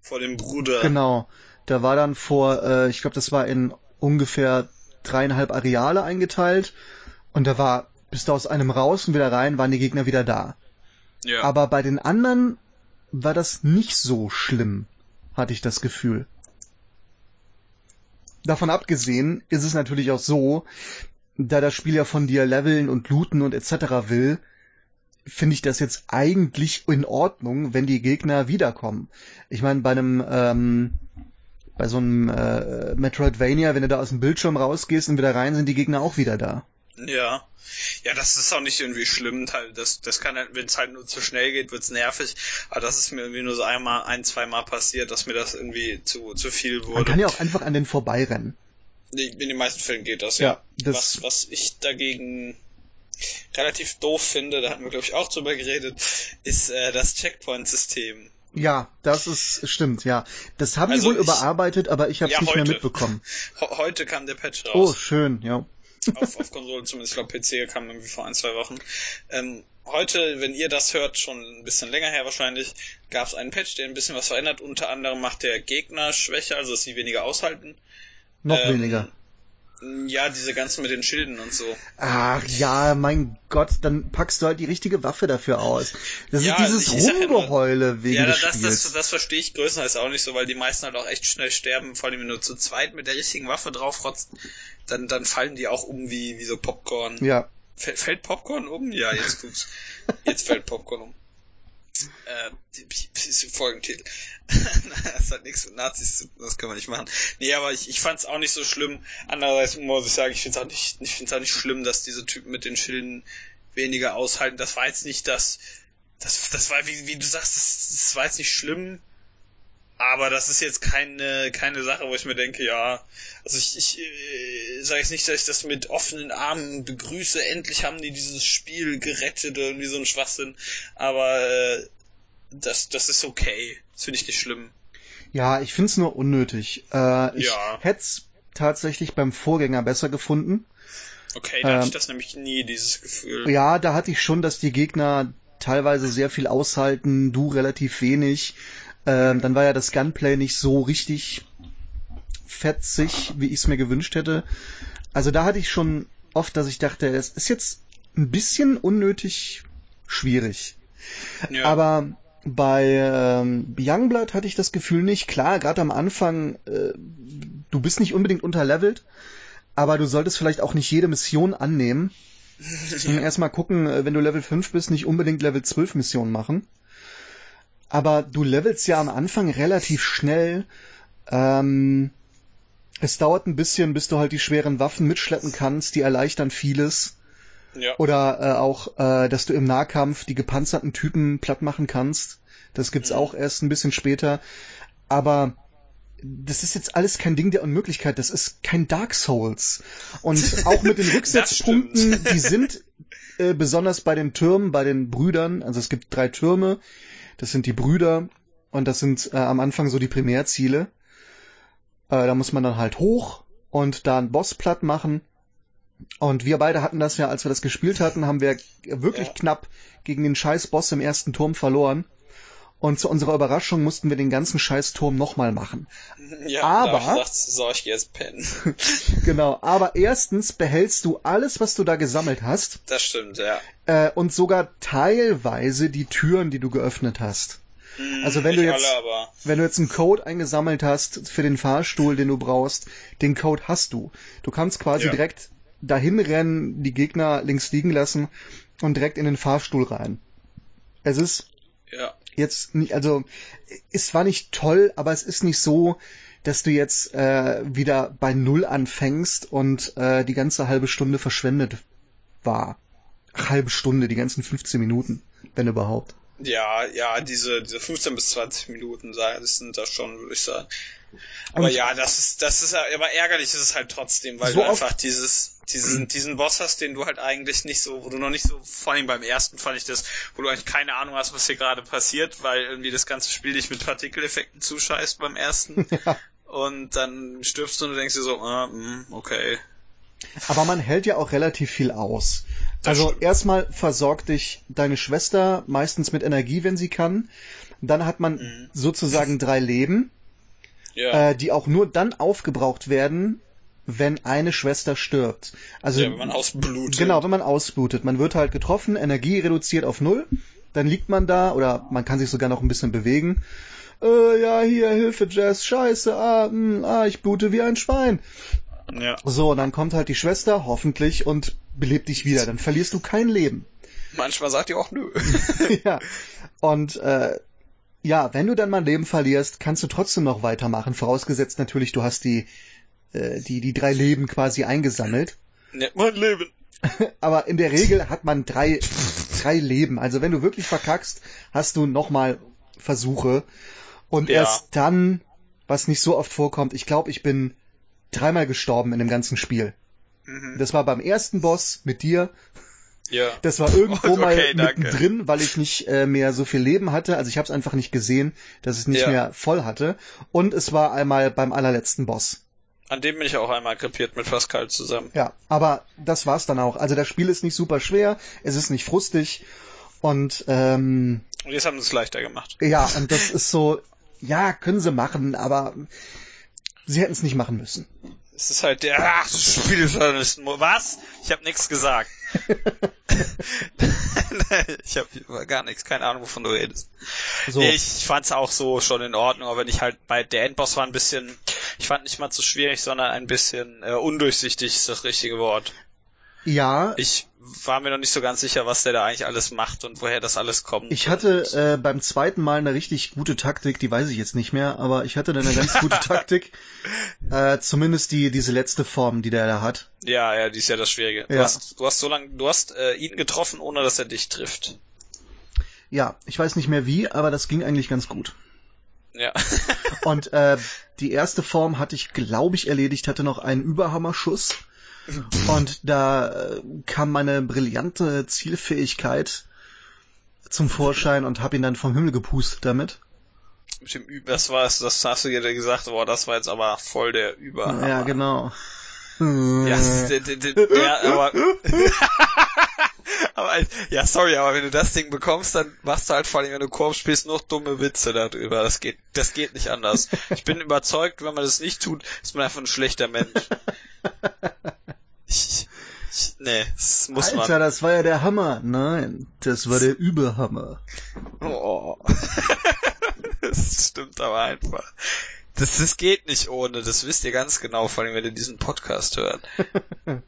Vor dem Bruder. Genau. Da war dann vor, äh, ich glaube, das war in ungefähr dreieinhalb Areale eingeteilt und da war, bist du aus einem raus und wieder rein, waren die Gegner wieder da. Ja. Aber bei den anderen war das nicht so schlimm, hatte ich das Gefühl. Davon abgesehen ist es natürlich auch so, da das Spiel ja von dir leveln und looten und etc. will, finde ich das jetzt eigentlich in Ordnung, wenn die Gegner wiederkommen. Ich meine, bei einem ähm, bei so einem äh, Metroidvania, wenn du da aus dem Bildschirm rausgehst und wieder rein, sind die Gegner auch wieder da. Ja. Ja, das ist auch nicht irgendwie schlimm. Das, das kann halt, wenn es halt nur zu schnell geht, wird's nervig. Aber das ist mir irgendwie nur so einmal, ein, zweimal passiert, dass mir das irgendwie zu, zu viel wurde. Man kann ja auch einfach an den vorbeirennen. In den meisten Fällen geht das, ja. ja das was, was ich dagegen relativ doof finde, da hatten wir glaube ich auch drüber geredet, ist äh, das Checkpoint-System. Ja, das ist stimmt, ja. Das haben also die wohl ich, überarbeitet, aber ich habe es ja, nicht heute. mehr mitbekommen. Heute kam der Patch raus. Oh, schön, ja. auf, auf Konsolen zumindest, ich glaube PC kam irgendwie vor ein, zwei Wochen. Ähm, heute, wenn ihr das hört, schon ein bisschen länger her wahrscheinlich, gab es einen Patch, der ein bisschen was verändert. Unter anderem macht der Gegner schwächer, also dass sie weniger aushalten. Noch ähm, weniger. Ja, diese ganzen mit den Schilden und so. Ach ja, mein Gott, dann packst du halt die richtige Waffe dafür aus. Das ja, ist dieses Rumgeheule wegen ja, des das, Spiels. Das, das verstehe ich größtenteils auch nicht so, weil die meisten halt auch echt schnell sterben, vor allem wenn du zu zweit mit der richtigen Waffe draufrotzt, dann, dann fallen die auch um wie, wie so Popcorn. Ja. Fällt Popcorn um? Ja, jetzt tut's. Jetzt fällt Popcorn um. Äh, Folgentitel. das hat nichts mit Nazis zu tun, das können wir nicht machen. Nee, aber ich, ich fand es auch nicht so schlimm. Andererseits muss ich sagen, ich finde es auch nicht, ich finde auch nicht schlimm, dass diese Typen mit den Schilden weniger aushalten. Das war jetzt nicht das das, das war, wie, wie du sagst, das, das war jetzt nicht schlimm, aber das ist jetzt keine, keine Sache, wo ich mir denke, ja, also ich, ich äh, sage jetzt nicht, dass ich das mit offenen Armen begrüße, endlich haben die dieses Spiel gerettet irgendwie so ein Schwachsinn, aber äh, das, das ist okay, das finde ich nicht schlimm. Ja, ich finde es nur unnötig. Äh, ich ja. hätte es tatsächlich beim Vorgänger besser gefunden. Okay, da ähm, hatte ich das nämlich nie, dieses Gefühl. Ja, da hatte ich schon, dass die Gegner teilweise sehr viel aushalten, du relativ wenig. Ähm, dann war ja das Gunplay nicht so richtig fetzig, wie ich es mir gewünscht hätte. Also da hatte ich schon oft, dass ich dachte, es ist jetzt ein bisschen unnötig schwierig. Ja. Aber bei ähm, Youngblood hatte ich das Gefühl nicht. Klar, gerade am Anfang, äh, du bist nicht unbedingt unterlevelt, aber du solltest vielleicht auch nicht jede Mission annehmen. Ja. Erstmal gucken, äh, wenn du Level 5 bist, nicht unbedingt Level 12 Missionen machen. Aber du levelst ja am Anfang relativ schnell. Ähm, es dauert ein bisschen, bis du halt die schweren Waffen mitschleppen kannst, die erleichtern vieles. Ja. Oder äh, auch, äh, dass du im Nahkampf die gepanzerten Typen platt machen kannst. Das gibt's mhm. auch erst ein bisschen später. Aber das ist jetzt alles kein Ding der Unmöglichkeit. Das ist kein Dark Souls. Und auch mit den Rücksetzpunkten, die sind äh, besonders bei den Türmen, bei den Brüdern. Also es gibt drei Türme. Das sind die Brüder. Und das sind äh, am Anfang so die Primärziele. Äh, da muss man dann halt hoch und da einen Boss platt machen. Und wir beide hatten das ja, als wir das gespielt hatten, haben wir wirklich ja. knapp gegen den scheiß Boss im ersten Turm verloren. Und zu unserer Überraschung mussten wir den ganzen scheiß Turm nochmal machen. Ja, aber ich dachte, so, ich jetzt pennen. genau, aber erstens behältst du alles, was du da gesammelt hast. Das stimmt, ja. Äh, und sogar teilweise die Türen, die du geöffnet hast. Hm, also wenn du jetzt, alle, wenn du jetzt einen Code eingesammelt hast für den Fahrstuhl, den du brauchst, den Code hast du. Du kannst quasi ja. direkt dahin rennen, die Gegner links liegen lassen und direkt in den Fahrstuhl rein. Es ist ja. jetzt nicht, also es war nicht toll, aber es ist nicht so, dass du jetzt äh, wieder bei Null anfängst und äh, die ganze halbe Stunde verschwendet war. Halbe Stunde, die ganzen 15 Minuten, wenn überhaupt. Ja, ja, diese, diese 15 bis 20 Minuten das sind da schon, würde ich sagen. Aber und ja, das ist, das ist aber ärgerlich ist es halt trotzdem, weil so du einfach dieses, diesen, diesen Boss hast, den du halt eigentlich nicht so, wo du noch nicht so, vor allem beim ersten fand ich das, wo du eigentlich keine Ahnung hast, was hier gerade passiert, weil irgendwie das ganze Spiel dich mit Partikeleffekten zuscheißt beim ersten. Ja. Und dann stirbst du und du denkst dir so, ah, mh, okay. Aber man hält ja auch relativ viel aus. Also erstmal versorgt dich deine Schwester meistens mit Energie, wenn sie kann. Dann hat man mhm. sozusagen drei Leben ja. äh, die auch nur dann aufgebraucht werden, wenn eine Schwester stirbt. Also ja, wenn man ausblutet. Genau, wenn man ausblutet. Man wird halt getroffen, Energie reduziert auf null, dann liegt man da oder man kann sich sogar noch ein bisschen bewegen. Äh, ja, hier, Hilfe, Jazz, scheiße, ah, mh, hm, ah, ich blute wie ein Schwein. Ja. So, dann kommt halt die Schwester, hoffentlich, und belebt dich wieder. Dann verlierst du kein Leben. Manchmal sagt ihr auch nö. ja. Und äh, ja, wenn du dann mal Leben verlierst, kannst du trotzdem noch weitermachen, vorausgesetzt natürlich, du hast die, äh, die, die drei Leben quasi eingesammelt. Ja, mein Leben. Aber in der Regel hat man drei, drei Leben. Also wenn du wirklich verkackst, hast du nochmal Versuche. Und ja. erst dann, was nicht so oft vorkommt, ich glaube, ich bin dreimal gestorben in dem ganzen Spiel. Mhm. Das war beim ersten Boss mit dir. Ja. Das war irgendwo okay, mal mittendrin, weil ich nicht äh, mehr so viel Leben hatte. Also ich habe es einfach nicht gesehen, dass es nicht ja. mehr voll hatte. Und es war einmal beim allerletzten Boss. An dem bin ich auch einmal krepiert mit Pascal zusammen. Ja, aber das war's dann auch. Also das Spiel ist nicht super schwer, es ist nicht frustig und ähm, und jetzt haben sie es leichter gemacht. Ja, und das ist so, ja, können sie machen, aber sie hätten es nicht machen müssen. Es ist halt der ach, Spieljournalisten. Was? Ich habe nichts gesagt. ich habe gar nichts, keine Ahnung, wovon du redest. So. Ich fand's auch so schon in Ordnung, aber wenn ich halt bei der Endboss war ein bisschen, ich fand nicht mal zu schwierig, sondern ein bisschen äh, undurchsichtig ist das richtige Wort. Ja. Ich war mir noch nicht so ganz sicher, was der da eigentlich alles macht und woher das alles kommt. Ich hatte äh, beim zweiten Mal eine richtig gute Taktik, die weiß ich jetzt nicht mehr, aber ich hatte dann eine ganz gute Taktik. Äh, zumindest die diese letzte Form, die der da hat. Ja, ja, die ist ja das Schwierige. Du, ja. hast, du hast so lange, du hast äh, ihn getroffen, ohne dass er dich trifft. Ja, ich weiß nicht mehr wie, aber das ging eigentlich ganz gut. Ja. Und äh, die erste Form hatte ich, glaube ich, erledigt, hatte noch einen Überhammerschuss. Und da äh, kam meine brillante Zielfähigkeit zum Vorschein und habe ihn dann vom Himmel gepustet damit. Mit dem Über, das war das hast du dir gesagt, boah, das war jetzt aber voll der Überhammer. Ja, genau. Ja, ja aber, aber ja, sorry, aber wenn du das Ding bekommst, dann machst du halt vor allem, wenn du Korb spielst, noch dumme Witze darüber. Das geht, das geht nicht anders. Ich bin überzeugt, wenn man das nicht tut, ist man einfach ein schlechter Mensch. Ich, ich, nee, das muss Alter, man. Alter, das war ja der Hammer. Nein, das war der Überhammer. Oh. das stimmt aber einfach. Das, das geht nicht ohne, das wisst ihr ganz genau, vor allem wenn ihr diesen Podcast hört.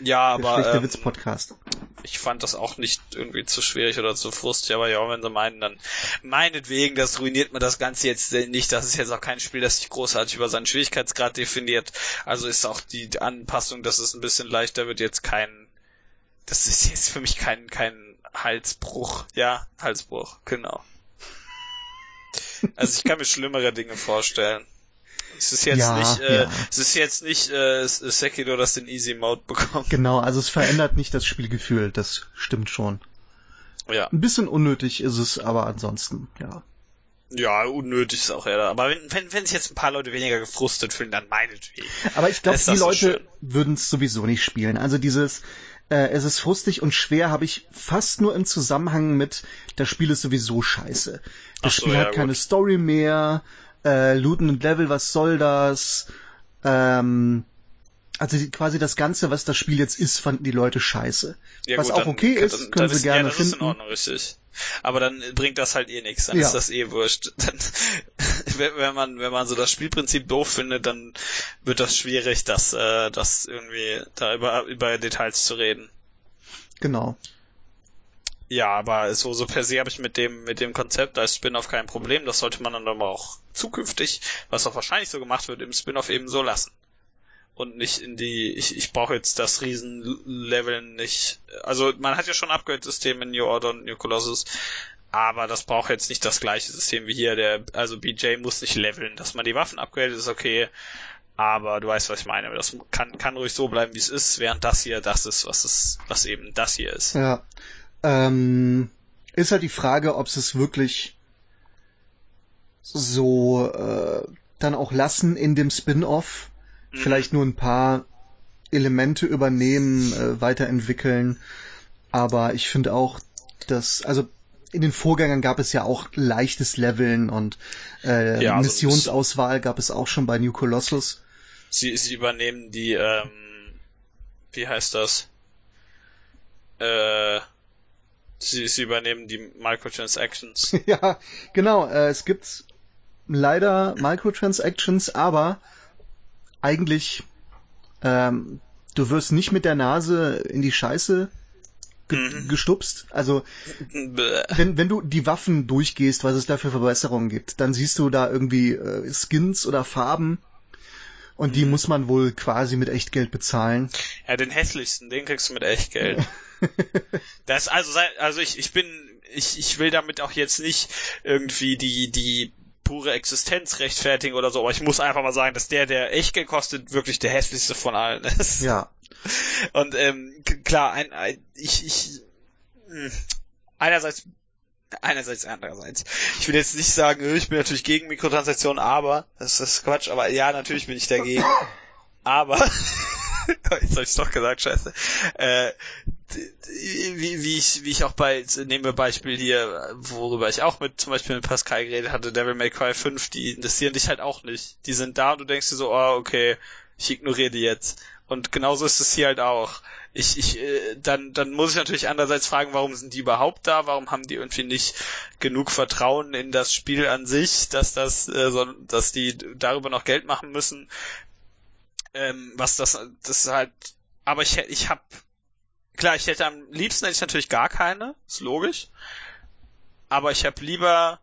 Ja, aber Der ähm, Witz-Podcast. ich fand das auch nicht irgendwie zu schwierig oder zu frustig, aber ja, wenn sie meinen, dann meinetwegen, das ruiniert mir das Ganze jetzt nicht. Das ist jetzt auch kein Spiel, das sich großartig über seinen Schwierigkeitsgrad definiert. Also ist auch die Anpassung, dass es ein bisschen leichter wird, jetzt kein, das ist jetzt für mich kein, kein Halsbruch. Ja, Halsbruch, genau. Also ich kann mir schlimmere Dinge vorstellen. Es ist jetzt Ja, nicht, äh, ja. es ist jetzt nicht äh, Sekiro, das den Easy Mode bekommt. Genau, also es verändert nicht das Spielgefühl, das stimmt schon. Ja. Ein bisschen unnötig ist es, aber ansonsten, ja. Ja, unnötig ist auch eher. Aber wenn, wenn, wenn sich jetzt ein paar Leute weniger gefrustet fühlen, dann meinetwegen. Aber ich glaube, die so Leute würden es sowieso nicht spielen. Also dieses, äh, es ist frustig und schwer, habe ich fast nur im Zusammenhang mit, das Spiel ist sowieso scheiße. Das so, Spiel ja, hat keine gut. Story mehr, äh, Looten und Level, was soll das? Ähm, also die, quasi das Ganze, was das Spiel jetzt ist, fanden die Leute scheiße. Ja, was gut, auch dann- okay dann- ist, dann können sie ist, gerne Ja, das finden. ist in Ordnung, richtig. Aber dann bringt das halt eh nichts, dann Ja. ist das eh wurscht. Dann, wenn wenn man, wenn man so das Spielprinzip doof findet, dann wird das schwierig, das, äh, das irgendwie da über, über Details zu reden. Genau. Ja, aber so, so per se habe ich mit dem, mit dem Konzept als Spin-off kein Problem. Das sollte man dann aber auch zukünftig, was auch wahrscheinlich so gemacht wird, im Spin-off eben so lassen. Und nicht in die, ich, ich brauche jetzt das Riesenlevel nicht. Also man hat ja schon Upgrade-System in New Order und New Colossus, aber das braucht jetzt nicht das gleiche System wie hier. Der, also BJ muss nicht leveln. Dass man die Waffen upgradet, ist okay. Aber du weißt, was ich meine. Das kann, kann ruhig so bleiben, wie es ist, während das hier das ist, was es, was eben das hier ist. Ja. Ähm, ist halt die Frage, ob sie es wirklich so äh, dann auch lassen in dem Spin-off. Mhm. Vielleicht nur ein paar Elemente übernehmen, äh, weiterentwickeln. Aber ich finde auch, dass, also in den Vorgängern gab es ja auch leichtes Leveln und äh, Ja, so ein Missionsauswahl gab es auch schon bei New Colossus. Sie, sie übernehmen die, ähm, wie heißt das? Äh, sie, sie übernehmen die Microtransactions. ja, genau. Äh, es gibt leider Microtransactions, aber eigentlich ähm, du wirst nicht mit der Nase in die Scheiße ge Mhm. gestupst. Also wenn, wenn du die Waffen durchgehst, was es da für Verbesserungen gibt, dann siehst du da irgendwie äh, Skins oder Farben und Mhm. die muss man wohl quasi mit Echtgeld bezahlen. ja, den hässlichsten, den kriegst du mit Echtgeld. Das, also, also ich, ich bin, ich, ich will damit auch jetzt nicht irgendwie die, die pure Existenz rechtfertigen oder so, aber ich muss einfach mal sagen, dass der, der Echtgeld kostet, wirklich der hässlichste von allen ist. Ja. Und ähm, klar, ein, ein ich, ich mh, einerseits einerseits andererseits. Ich will jetzt nicht sagen, äh, ich bin natürlich gegen Mikrotransaktionen, aber das ist Quatsch, aber ja, natürlich bin ich dagegen. Aber jetzt habe ich doch gesagt, scheiße. Äh, wie, wie ich wie ich auch bei nehmen wir Beispiel hier, worüber ich auch mit zum Beispiel mit Pascal geredet hatte, Devil May Cry 5, die interessieren dich halt auch nicht. Die sind da und du denkst dir so, oh, okay, ich ignoriere die jetzt. Und genauso ist es hier halt auch. Ich, ich, äh, dann, dann muss ich natürlich andererseits fragen, warum sind die überhaupt da? Warum haben die irgendwie nicht genug Vertrauen in das Spiel an sich, dass das, äh, so, dass die darüber noch Geld machen müssen? Ähm, was das, das ist halt. Aber ich, ich hab, klar, ich hätte am liebsten hätte ich natürlich gar keine, ist logisch. Aber ich habe lieber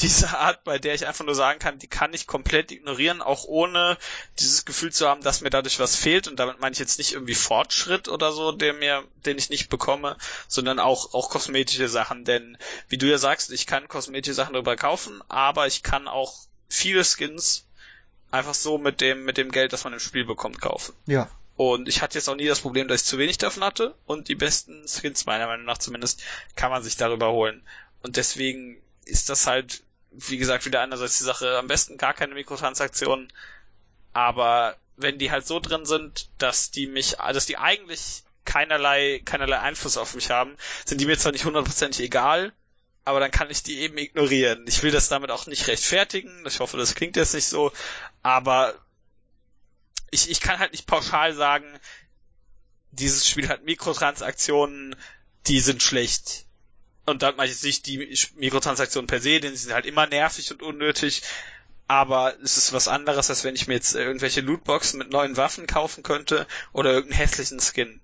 diese Art, bei der ich einfach nur sagen kann, die kann ich komplett ignorieren, auch ohne dieses Gefühl zu haben, dass mir dadurch was fehlt. Und damit meine ich jetzt nicht irgendwie Fortschritt oder so, der mir, den ich nicht bekomme, sondern auch, auch kosmetische Sachen. Denn, wie du ja sagst, ich kann kosmetische Sachen darüber kaufen, aber ich kann auch viele Skins einfach so mit dem, mit dem Geld, das man im Spiel bekommt, kaufen. Ja. Und ich hatte jetzt auch nie das Problem, dass ich zu wenig davon hatte. Und die besten Skins, meiner Meinung nach zumindest, kann man sich darüber holen. Und deswegen ist das halt, wie gesagt, wieder einerseits die Sache, am besten gar keine Mikrotransaktionen, aber wenn die halt so drin sind, dass die mich, dass die eigentlich keinerlei, keinerlei Einfluss auf mich haben, sind die mir zwar nicht hundertprozentig egal, aber dann kann ich die eben ignorieren. Ich will das damit auch nicht rechtfertigen, ich hoffe, das klingt jetzt nicht so, aber ich, ich kann halt nicht pauschal sagen, dieses Spiel hat Mikrotransaktionen, die sind schlecht und dann meine ich jetzt nicht die Mikrotransaktionen per se, denn sie sind halt immer nervig und unnötig, aber es ist was anderes, als wenn ich mir jetzt irgendwelche Lootboxen mit neuen Waffen kaufen könnte oder irgendeinen hässlichen Skin.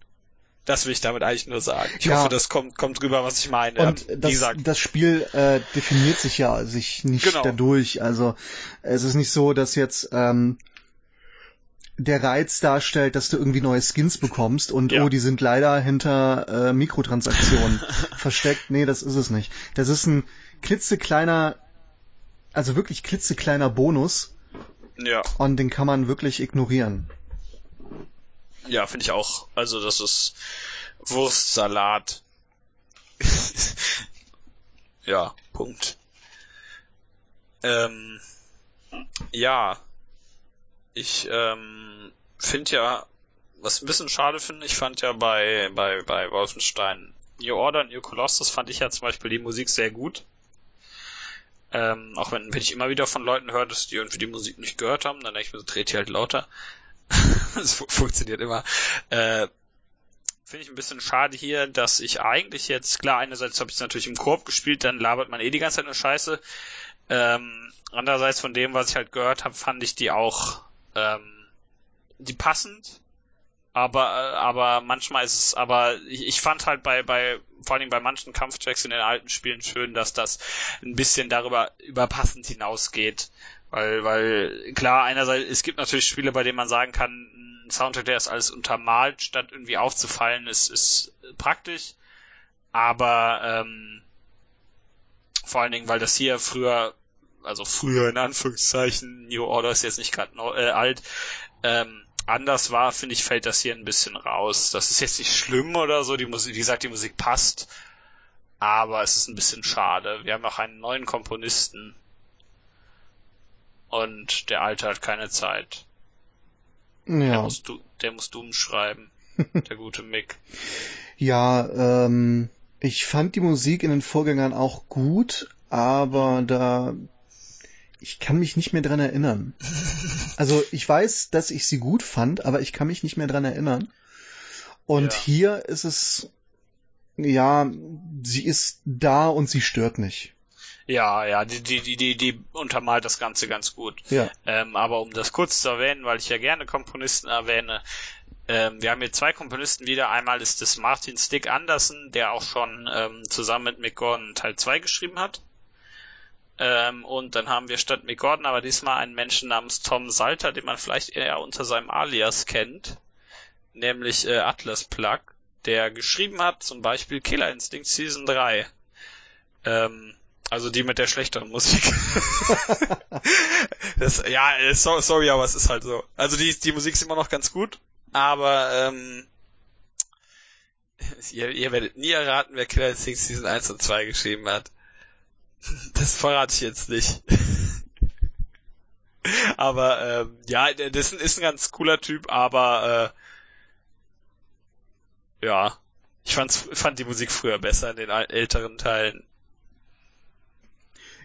Das will ich damit eigentlich nur sagen. Ich ja. hoffe, das kommt, kommt drüber, was ich meine. Und das, gesagt. das Spiel äh, definiert sich ja sich nicht genau. dadurch. Also es ist nicht so, dass jetzt ähm, der Reiz darstellt, dass du irgendwie neue Skins bekommst und ja. oh, die sind leider hinter äh, Mikrotransaktionen versteckt. Nee, das ist es nicht. Das ist ein klitzekleiner, also wirklich klitzekleiner Bonus. Ja. Und den kann man wirklich ignorieren. Ja, finde ich auch. Also das ist Wurstsalat. ja, Punkt. Ähm, ja, ich ähm, finde ja, was ein bisschen schade finde, ich fand ja bei, bei, bei Wolfenstein New Order New Colossus fand ich ja zum Beispiel die Musik sehr gut. Ähm, auch wenn, wenn ich immer wieder von Leuten höre, dass die irgendwie die Musik nicht gehört haben, dann denke ich mir so, dreht die halt lauter. das funktioniert immer. Äh, Finde ich ein bisschen schade hier, dass ich eigentlich jetzt, klar, einerseits habe ich es natürlich im Korb gespielt, dann labert man eh die ganze Zeit nur Scheiße. Ähm, andererseits von dem, was ich halt gehört habe, fand ich die auch ähm, die passend, aber äh, aber manchmal ist es, aber ich, ich fand halt bei bei vor allem bei manchen Kampftracks in den alten Spielen schön, dass das ein bisschen darüber überpassend hinausgeht, weil weil klar einerseits es gibt natürlich Spiele, bei denen man sagen kann, ein Soundtrack, der ist alles untermalt, statt irgendwie aufzufallen, ist ist praktisch, aber ähm, vor allen Dingen, weil das hier früher also früher in Anführungszeichen, New Order ist jetzt nicht gerade äh, alt, ähm, anders war, finde ich, fällt das hier ein bisschen raus. Das ist jetzt nicht schlimm oder so, die Musik, wie gesagt, die Musik passt, aber es ist ein bisschen schade. Wir haben auch einen neuen Komponisten und der Alte hat keine Zeit. Ja. Der muss, du, der muss Doom schreiben, der gute Mick. Ja, ähm, ich fand die Musik in den Vorgängern auch gut, aber da ich kann mich nicht mehr dran erinnern. Also ich weiß, dass ich sie gut fand, aber ich kann mich nicht mehr dran erinnern. Und ja. hier ist es, ja, sie ist da und sie stört nicht. Ja, ja, die, die, die, die, die untermalt das Ganze ganz gut. Ja. Ähm, aber um das kurz zu erwähnen, weil ich ja gerne Komponisten erwähne, ähm, wir haben hier zwei Komponisten wieder. Einmal ist es Martin Stick Anderson, der auch schon ähm, zusammen mit Mick Gordon Teil 2 geschrieben hat. Ähm, und dann haben wir statt Mick Gordon aber diesmal einen Menschen namens Tom Salter, den man vielleicht eher unter seinem Alias kennt, nämlich äh, Atlas Plug, der geschrieben hat zum Beispiel Killer Instinct Season 3. Ähm, also die mit der schlechteren Musik. das, ja, äh, so, sorry, aber es ist halt so. Also die, die Musik ist immer noch ganz gut, aber ähm, ihr, ihr werdet nie erraten, wer Killer Instinct Season 1 und 2 geschrieben hat. Das verrate ich jetzt nicht. aber ähm, ja, das ist ein ganz cooler Typ, aber äh, ja, ich fand's, fand die Musik früher besser in den älteren Teilen.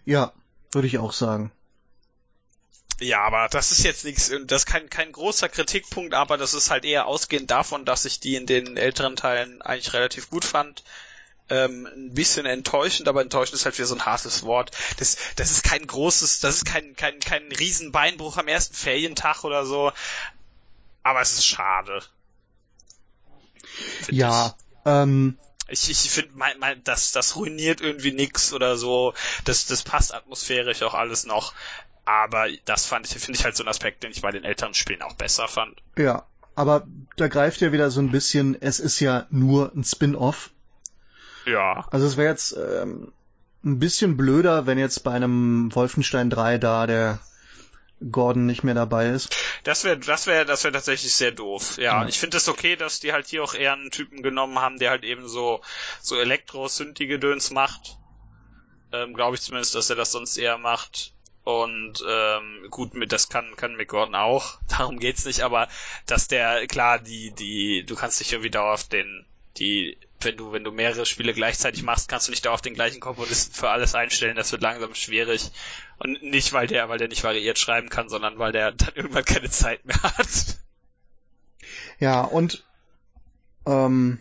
Ja, würde ich auch sagen. Ja, aber das ist jetzt nichts, das ist kein, kein großer Kritikpunkt, aber das ist halt eher ausgehend davon, dass ich die in den älteren Teilen eigentlich relativ gut fand ähm, ein bisschen enttäuschend, aber enttäuschend ist halt wieder so ein hartes Wort. Das, das ist kein großes, das ist kein, kein, kein Riesenbeinbruch am ersten Ferientag oder so, aber es ist schade. Ja, ähm, Ich, ich finde, mein, mein, das, das ruiniert irgendwie nix oder so. Das, das passt atmosphärisch auch alles noch. Aber das fand ich, finde ich halt so ein Aspekt, den ich bei den älteren Spielen auch besser fand. Ja, aber da greift ja wieder so ein bisschen, es ist ja nur ein Spin-off. Ja. Also es wäre jetzt ähm, ein bisschen blöder, wenn jetzt bei einem Wolfenstein 3 da der Gordon nicht mehr dabei ist. Das wäre, das wäre, das wäre tatsächlich sehr doof. Ja, mhm. ich finde es das okay, dass die halt hier auch eher einen Typen genommen haben, der halt eben so so Elektro-Synthi-Gedöns macht. Ähm, Glaube ich zumindest, dass er das sonst eher macht. Und ähm, gut, mit das kann kann McGordon auch. Darum geht's nicht, aber dass der klar die die du kannst dich irgendwie dauerhaft den die wenn du wenn du mehrere Spiele gleichzeitig machst, kannst du nicht dauerhaft den gleichen Komponisten für alles einstellen. Das wird langsam schwierig und nicht weil der weil der nicht variiert schreiben kann, sondern weil der dann irgendwann keine Zeit mehr hat. Ja und ähm,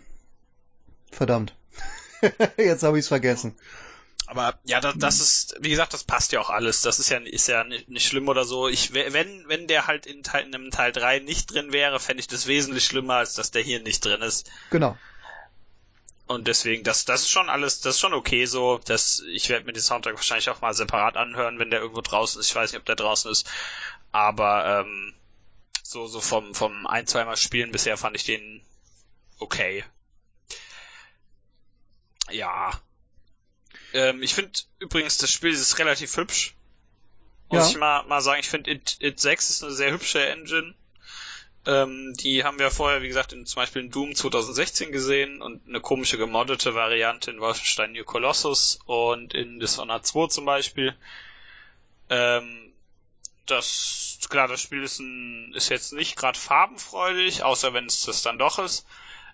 verdammt. Jetzt habe ich es vergessen. Aber ja, das, das ist, wie gesagt, das passt ja auch alles. Das ist ja, ist ja nicht, nicht schlimm oder so. Ich, wenn, wenn der halt in, Teil, in einem Teil 3 nicht drin wäre, fände ich das wesentlich schlimmer, als dass der hier nicht drin ist. Genau. Und deswegen, das, das ist schon alles, das ist schon okay so. Das, ich werde mir den Soundtrack wahrscheinlich auch mal separat anhören, wenn der irgendwo draußen ist. Ich weiß nicht, ob der draußen ist. Aber ähm, so, so vom, vom ein, zweimal Spielen bisher fand ich den okay. Ja, ähm, ich finde übrigens, das Spiel ist relativ hübsch. Muss ja. ich mal, mal sagen, ich finde It, It 6 ist eine sehr hübsche Engine. Ähm, die haben wir vorher, wie gesagt, in, zum Beispiel in Doom 2016 gesehen und eine komische gemoddete Variante in Wolfenstein New Colossus und in Dishonored 2 zum Beispiel. Ähm, das, klar, das Spiel ist, ein, ist jetzt nicht gerade farbenfreudig, außer wenn es das dann doch ist.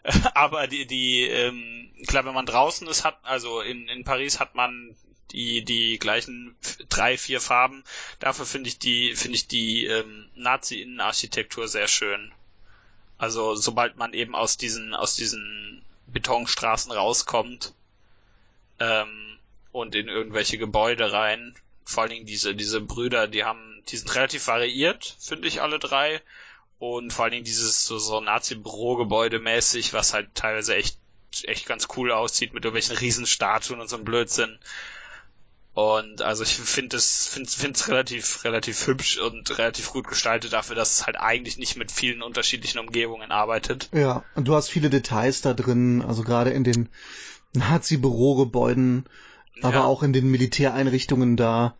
aber die, die, ähm, klar, wenn man draußen ist, hat, also in, in Paris hat man die, die gleichen drei, vier Farben. Dafür finde ich die, finde ich die ähm, Nazi-Innenarchitektur sehr schön. Also sobald man eben aus diesen, aus diesen Betonstraßen rauskommt ähm, und in irgendwelche Gebäude rein, vor allen Dingen diese, diese Brüder, die haben, die sind relativ variiert, finde ich alle drei. Und vor allen Dingen dieses so, so Nazi-Bürogebäude mäßig, was halt teilweise echt, echt ganz cool aussieht mit irgendwelchen Riesenstatuen und so einem Blödsinn. Und also ich finde es finde es relativ relativ hübsch und relativ gut gestaltet dafür, dass es halt eigentlich nicht mit vielen unterschiedlichen Umgebungen arbeitet. Ja, und du hast viele Details da drin, also gerade in den Nazi-Bürogebäuden, aber ja. auch in den Militäreinrichtungen da.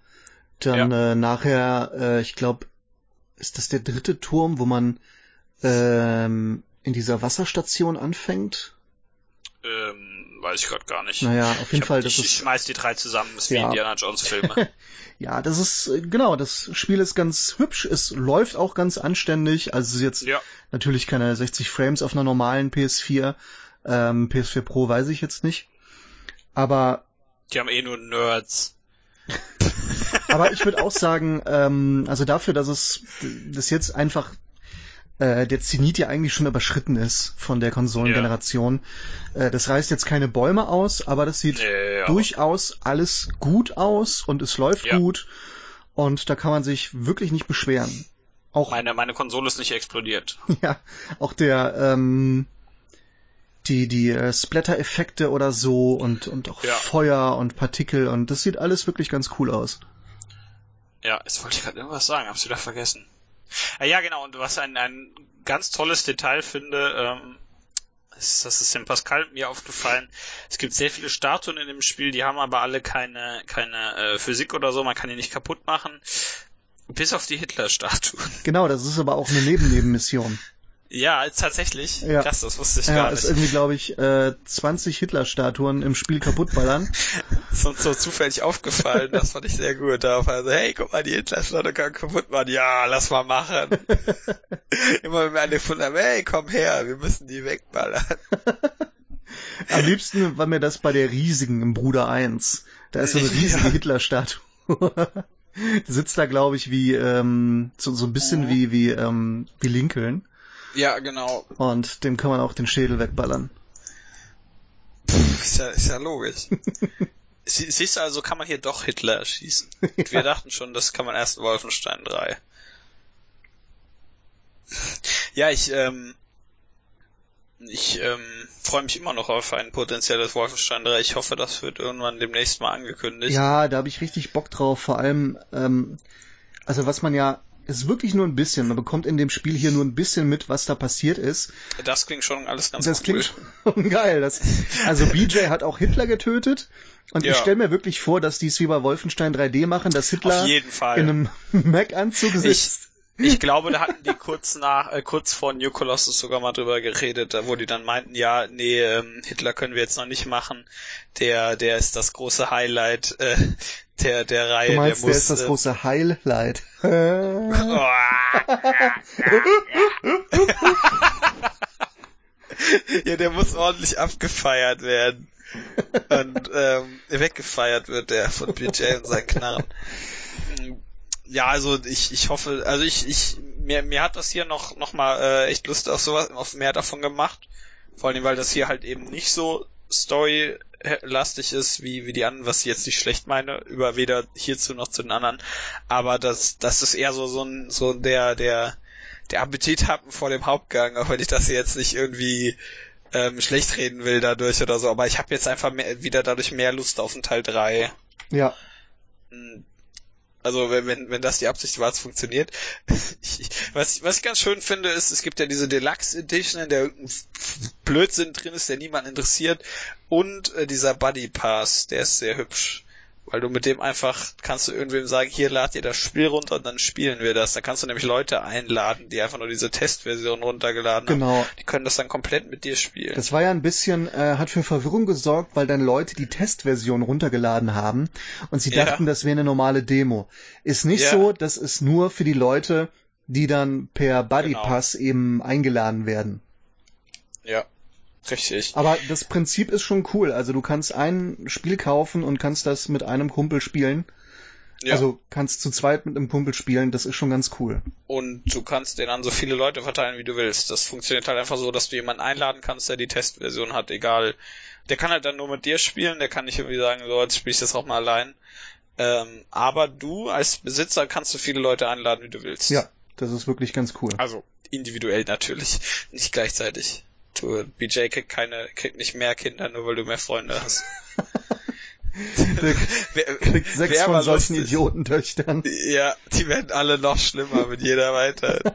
Dann ja. äh, nachher, äh, ich glaube, ist das der dritte Turm, wo man ähm, in dieser Wasserstation anfängt? Ähm, weiß ich gerade gar nicht. Naja, auf jeden ich Fall. Hab, das ich, ist, ich schmeiß die drei zusammen, ist ja. wie Indiana Jones Filme. ja, das ist, genau, das Spiel ist ganz hübsch, es läuft auch ganz anständig, also es ist jetzt ja. natürlich keine 60 Frames auf einer normalen PS4, ähm, PS4 Pro weiß ich jetzt nicht, aber... Die haben eh nur Nerds. Aber ich würde auch sagen, ähm, also dafür, dass es das jetzt einfach äh, der Zenit ja eigentlich schon überschritten ist von der Konsolengeneration. Ja. Äh, das reißt jetzt keine Bäume aus, aber das sieht nee, durchaus alles gut aus und es läuft ja. gut und da kann man sich wirklich nicht beschweren. Auch meine meine Konsole ist nicht explodiert. Ja, auch der ähm, die die äh, Splatter-Effekte oder so und und auch ja. Feuer und Partikel und das sieht alles wirklich ganz cool aus. Ja, jetzt wollte ich gerade irgendwas sagen, hab's wieder vergessen. Ah, ja, genau, und was ein, ein ganz tolles Detail finde, ähm, ist, das ist dem Pascal mir aufgefallen. Es gibt sehr viele Statuen in dem Spiel, die haben aber alle keine, keine äh, Physik oder so, man kann die nicht kaputt machen. Bis auf die Hitler-Statuen. Genau, das ist aber auch eine Nebennebenmission. Ja, tatsächlich. Ja. Krass, das wusste ich ja, gar nicht. Ja, ist irgendwie, glaube ich, äh, 20 Hitler-Statuen im Spiel kaputtballern. ist uns so zufällig aufgefallen, das fand ich sehr gut. Da war so, hey, guck mal, die Hitler-Statue kann kaputt machen. Ja, lass mal machen. Immer wenn wir eine gefunden haben, hey, komm her, wir müssen die wegballern. Am liebsten war mir das bei der riesigen im Bruder 1. Da ist so eine riesige ja. Hitler-Statue. sitzt da, glaube ich, wie ähm, so, so ein bisschen wie wie ähm, wie Lincoln. Ja, genau. Und dem kann man auch den Schädel wegballern. Pff, ist, ja, ist ja logisch. Sie, siehst du, also kann man hier doch Hitler erschießen. ja. Wir dachten schon, das kann man erst in Wolfenstein 3. Ja, ich, ähm, Ich ähm, freue mich immer noch auf ein potenzielles Wolfenstein 3. Ich hoffe, das wird irgendwann demnächst mal angekündigt. Ja, da habe ich richtig Bock drauf. Vor allem, ähm, also was man ja ist wirklich nur ein bisschen. Man bekommt in dem Spiel hier nur ein bisschen mit, was da passiert ist. Das klingt schon alles ganz das cool. Das klingt schon geil. Das, also BJ hat auch Hitler getötet. Und ja. ich stelle mir wirklich vor, dass die es wie bei Wolfenstein 3D machen, dass Hitler in einem Mac-Anzug sitzt. Ich, ich glaube, da hatten die kurz nach, äh, kurz vor New Colossus sogar mal drüber geredet, wo die dann meinten, ja, nee, ähm, Hitler können wir jetzt noch nicht machen. Der, der ist das große Highlight äh, der, der Reihe. Du meinst, der, muss, der ist das äh, große Highlight. ja, der muss ordentlich abgefeiert werden. Und ähm, weggefeiert wird der von BJ und seinen Knarren. Ja, also ich, ich hoffe, also ich, ich, mir, mir hat das hier noch, noch mal äh, echt Lust auf sowas, auf mehr davon gemacht. Vor allem, weil das hier halt eben nicht so storylastig ist, wie, wie die anderen, was ich jetzt nicht schlecht meine, über weder hierzu noch zu den anderen. Aber das, das ist eher so, so ein, so der, der, der Appetit haben vor dem Hauptgang, auch wenn ich das jetzt nicht irgendwie ähm, schlecht reden will dadurch oder so, aber ich habe jetzt einfach mehr, wieder dadurch mehr Lust auf den Teil 3. Ja. Also wenn, wenn, wenn das die Absicht war, es funktioniert. Ich, was, was ich ganz schön finde, ist, es gibt ja diese Deluxe Edition, in der irgendein Blödsinn drin ist, der niemanden interessiert. Und äh, dieser Buddy Pass, der ist sehr hübsch. Weil du mit dem einfach kannst du irgendwem sagen, hier lad dir das Spiel runter und dann spielen wir das. Da kannst du nämlich Leute einladen, die einfach nur diese Testversion runtergeladen genau. haben. Die können das dann komplett mit dir spielen. Das war ja ein bisschen, äh, hat für Verwirrung gesorgt, weil dann Leute die Testversion runtergeladen haben und sie dachten, ja. das wäre eine normale Demo. Ist nicht ja. so, das ist nur für die Leute, die dann per Buddy Pass genau. eben eingeladen werden. Ja. Richtig. Aber das Prinzip ist schon cool. Also du kannst ein Spiel kaufen und kannst das mit einem Kumpel spielen. Ja. Also kannst zu zweit mit einem Kumpel spielen, das ist schon ganz cool. Und du kannst den an so viele Leute verteilen, wie du willst. Das funktioniert halt einfach so, dass du jemanden einladen kannst, der die Testversion hat, egal. Der kann halt dann nur mit dir spielen, der kann nicht irgendwie sagen, so, jetzt spiele ich das auch mal allein. Ähm, aber du als Besitzer kannst du viele Leute einladen, wie du willst. Ja, das ist wirklich ganz cool. Also individuell natürlich, nicht gleichzeitig. Du, BJ kriegt keine, kriegt nicht mehr Kinder, nur weil du mehr Freunde hast. Der kriegt sechs Wär von solchen lustig. Idiotentöchtern. Ja, die werden alle noch schlimmer mit jeder weiter.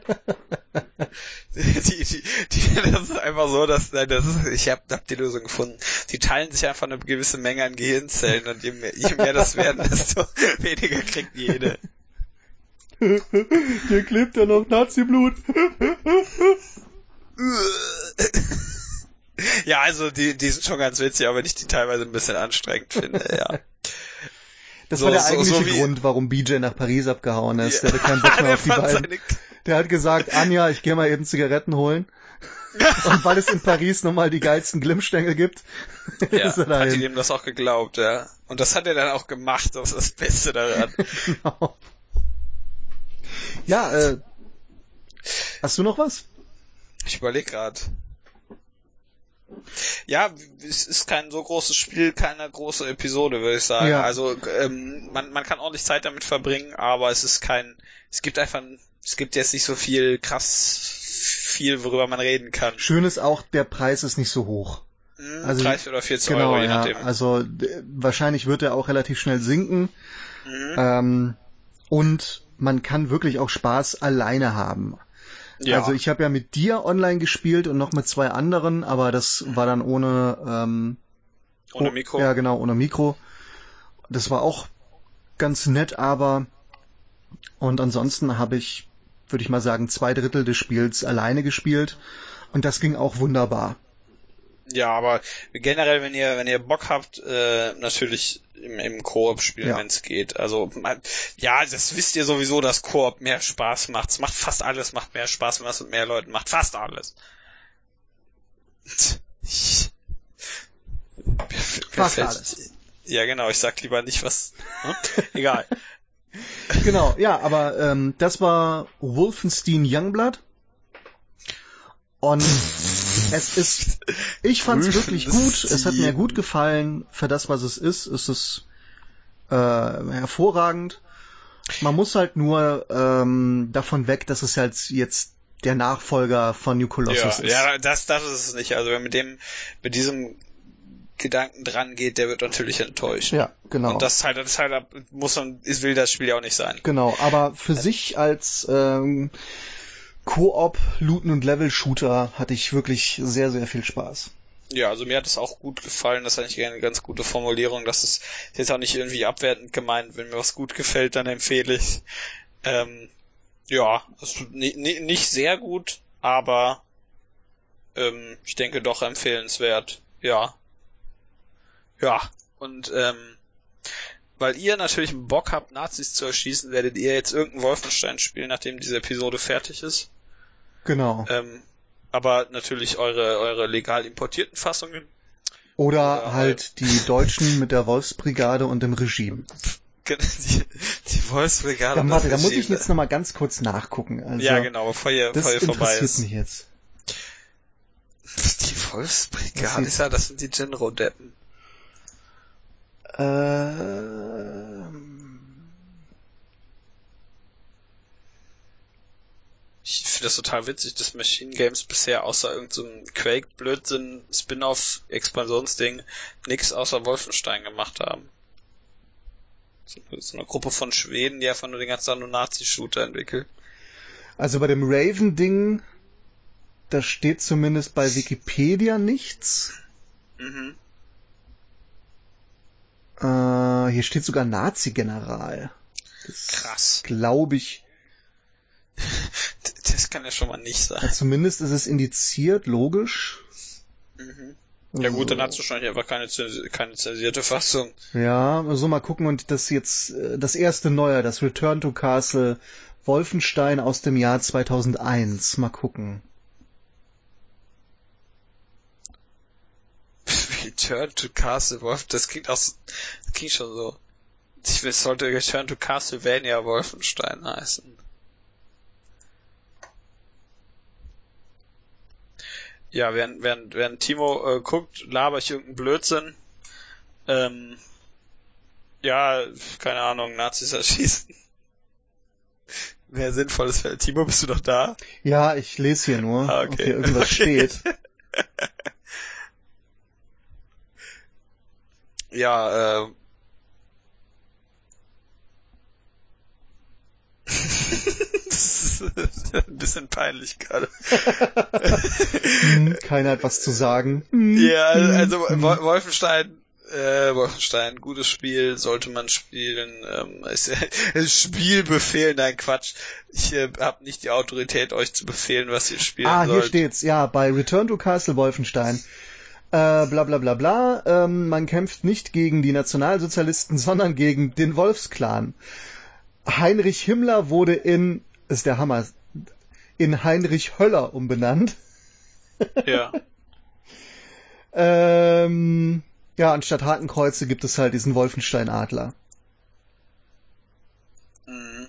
die, die, die, das ist einfach so, dass, nein, das ist, ich hab, hab die Lösung gefunden. Die teilen sich einfach eine gewisse Menge an Gehirnzellen und je mehr, je mehr das werden, desto weniger kriegt jede. Hier klebt ja noch Nazi-Blut. ja, also die, die sind schon ganz witzig, aber ich die teilweise ein bisschen anstrengend finde, ja. Das so, war der eigentliche so, so Grund, warum BJ nach Paris abgehauen ist. Ja. Der hatte keinen Bock mehr auf die beiden. Der hat gesagt, Anja, ich gehe mal eben Zigaretten holen. Und weil es in Paris nochmal die geilsten Glimmstängel gibt, ja, ist er dahin. hat die dem das auch geglaubt, ja. Und das hat er dann auch gemacht, das ist das Beste daran. genau. Ja, äh, hast du noch was? Ich überlege gerade. Ja, es ist kein so großes Spiel, keine große Episode, würde ich sagen. Ja. Also ähm, man, man kann ordentlich Zeit damit verbringen, aber es ist kein, es gibt einfach, es gibt jetzt nicht so viel krass viel, worüber man reden kann. Schön ist auch, der Preis ist nicht so hoch. Hm, also 30 oder 40 genau, Euro, je ja, nachdem. Also wahrscheinlich wird er auch relativ schnell sinken. Mhm. Ähm, und man kann wirklich auch Spaß alleine haben. Ja. Also ich habe ja mit dir online gespielt und noch mit zwei anderen, aber das war dann ohne ähm, ohne Mikro. Ja, genau, ohne Mikro. Das war auch ganz nett, aber und ansonsten habe ich, würde ich mal sagen, zwei Drittel des Spiels alleine gespielt und das ging auch wunderbar. Ja, aber generell, wenn ihr, wenn ihr Bock habt, äh, natürlich im, im Koop spielen, ja. wenn es geht. Also ja, das wisst ihr sowieso, dass Koop mehr Spaß macht. Es macht fast alles, macht mehr Spaß, wenn man es mit mehr Leuten macht. Fast alles. fast alles. Ja, genau. Ich sag lieber nicht was. Hm? Egal. genau, ja, aber ähm, das war Wolfenstein Youngblood. Und es ist, ich fand es wirklich gut. Es hat mir gut gefallen. Für das, was es ist, ist es äh, hervorragend. Man muss halt nur ähm, davon weg, dass es halt jetzt der Nachfolger von New Colossus ja, ist. Ja, das, das ist es nicht. Also wer mit dem, mit diesem Gedanken dran geht, der wird natürlich enttäuscht. Ja, genau. Und das halt, das halt muss man, ist, will das Spiel ja auch nicht sein. Genau, aber für sich als ähm, Koop, Looten und Level-Shooter hatte ich wirklich sehr, sehr viel Spaß. Ja, also mir hat es auch gut gefallen. Das ist eigentlich eine ganz gute Formulierung. Das ist jetzt auch nicht irgendwie abwertend gemeint. Wenn mir was gut gefällt, dann empfehle ich. Ähm, ja, nicht sehr gut, aber ähm, ich denke doch empfehlenswert. Ja. Ja, und ähm, weil ihr natürlich Bock habt, Nazis zu erschießen, werdet ihr jetzt irgendein Wolfenstein spielen, nachdem diese Episode fertig ist. Genau. Ähm, aber natürlich eure, eure legal importierten Fassungen. Oder, Oder halt die Deutschen mit der Wolfsbrigade und dem Regime. Die, die Wolfsbrigade. Ja, warte, da muss ich jetzt nochmal ganz kurz nachgucken. Also, ja, genau, bevor ihr, bevor ihr vorbei ist. Das interessiert mich jetzt. Die Wolfsbrigade ist ja, das sind die Genro-Deppen. Ähm, ich finde das total witzig, dass Machine Games bisher außer irgendeinem so Quake-Blödsinn, Spin-off, Expansionsding nix außer Wolfenstein gemacht haben. So eine Gruppe von Schweden, die einfach nur den ganzen Tag nur Nazi-Shooter entwickelt. Also bei dem Raven-Ding, da steht zumindest bei Wikipedia nichts. Mhm. Äh, hier steht sogar Nazi-General. Krass. Glaube ich. Das kann ja schon mal nicht sein. Ja, zumindest ist es indiziert, logisch. Mhm. Ja gut, dann hat es wahrscheinlich einfach keine, keine zensierte Fassung. Ja, so mal gucken und das jetzt äh, das erste Neue, das Return to Castle Wolfenstein aus dem Jahr 2001. Mal gucken. Return to Castle Wolf, das klingt auch, das klingt schon so. Ich will, es sollte Return to Castlevania Wolfenstein heißen. Ja, während, während, während Timo äh, guckt, laber ich irgendeinen Blödsinn. Ähm, ja, keine Ahnung, Nazis erschießen. Mehr sinnvolles Feld. Timo, bist du noch da? Ja, ich lese hier nur, ah, okay. ob hier irgendwas okay. steht. ja, äh, ein bisschen peinlich gerade. Hm, keiner hat was zu sagen. Hm, ja, also hm, Wolfenstein, äh, Wolfenstein, gutes Spiel, sollte man spielen. Ähm, ist, äh, Spielbefehl, nein Quatsch. Ich äh, habe nicht die Autorität, euch zu befehlen, was ihr spielen sollt. Ah, hier steht's, ja, bei Return to Castle Wolfenstein. Äh, bla bla bla bla. Ähm, man kämpft nicht gegen die Nationalsozialisten, sondern gegen den Wolfsklan. Heinrich Himmler wurde in, ist der Hammer, in Heinrich Höller umbenannt. Ja. ähm, ja, anstatt Hakenkreuze gibt es halt diesen Wolfenstein-Adler. Mhm.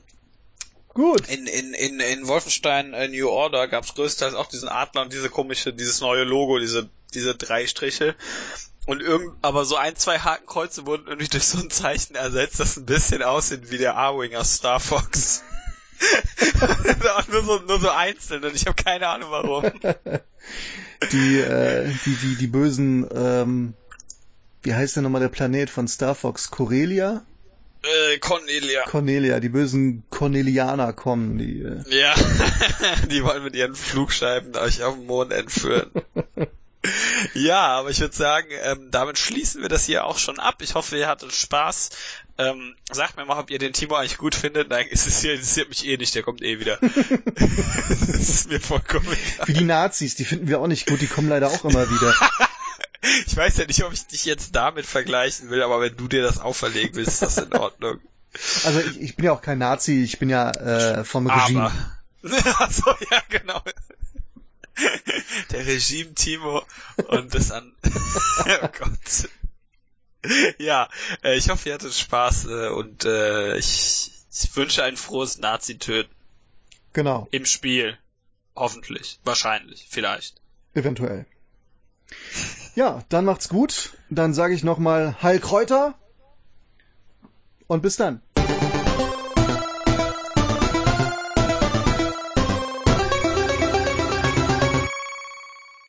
Gut. In, in, in, in Wolfenstein äh, New Order gab es größtenteils auch diesen Adler und diese komische, dieses neue Logo, diese, diese drei Striche. Und irgend, aber so ein, zwei Hakenkreuze wurden irgendwie durch so ein Zeichen ersetzt, das ein bisschen aussieht wie der A-Wing aus Star Fox. nur, so, nur so einzeln und ich habe keine Ahnung warum. Die, äh, die, die, die bösen, ähm, wie heißt denn nochmal der Planet von Star Fox? Corellia? Äh, Cornelia. Cornelia, die bösen Cornelianer kommen, die. Äh... Ja, die wollen mit ihren Flugscheiben euch auf den Mond entführen. ja, aber ich würde sagen, ähm, damit schließen wir das hier auch schon ab. Ich hoffe, ihr hattet Spaß. Ähm, sagt mir mal, ob ihr den Timo eigentlich gut findet. Nein, es ist hier, interessiert mich eh nicht, der kommt eh wieder. das ist mir vollkommen egal. Wie die Nazis, die finden wir auch nicht gut, die kommen leider auch immer wieder. Ich weiß ja nicht, ob ich dich jetzt damit vergleichen will, aber wenn du dir das auferlegen willst, ist das in Ordnung. Also ich, ich bin ja auch kein Nazi, ich bin ja äh, vom Regime. Aber. Achso, ja, genau. Der Regime Timo und das an. oh Gott. Ja, äh, ich hoffe, ihr hattet Spaß äh, und äh, ich, ich wünsche ein frohes Nazi-Töten. Genau. Im Spiel. Hoffentlich. Wahrscheinlich. Vielleicht. Eventuell. Ja, dann macht's gut. Dann sage ich nochmal Heil Kräuter und bis dann.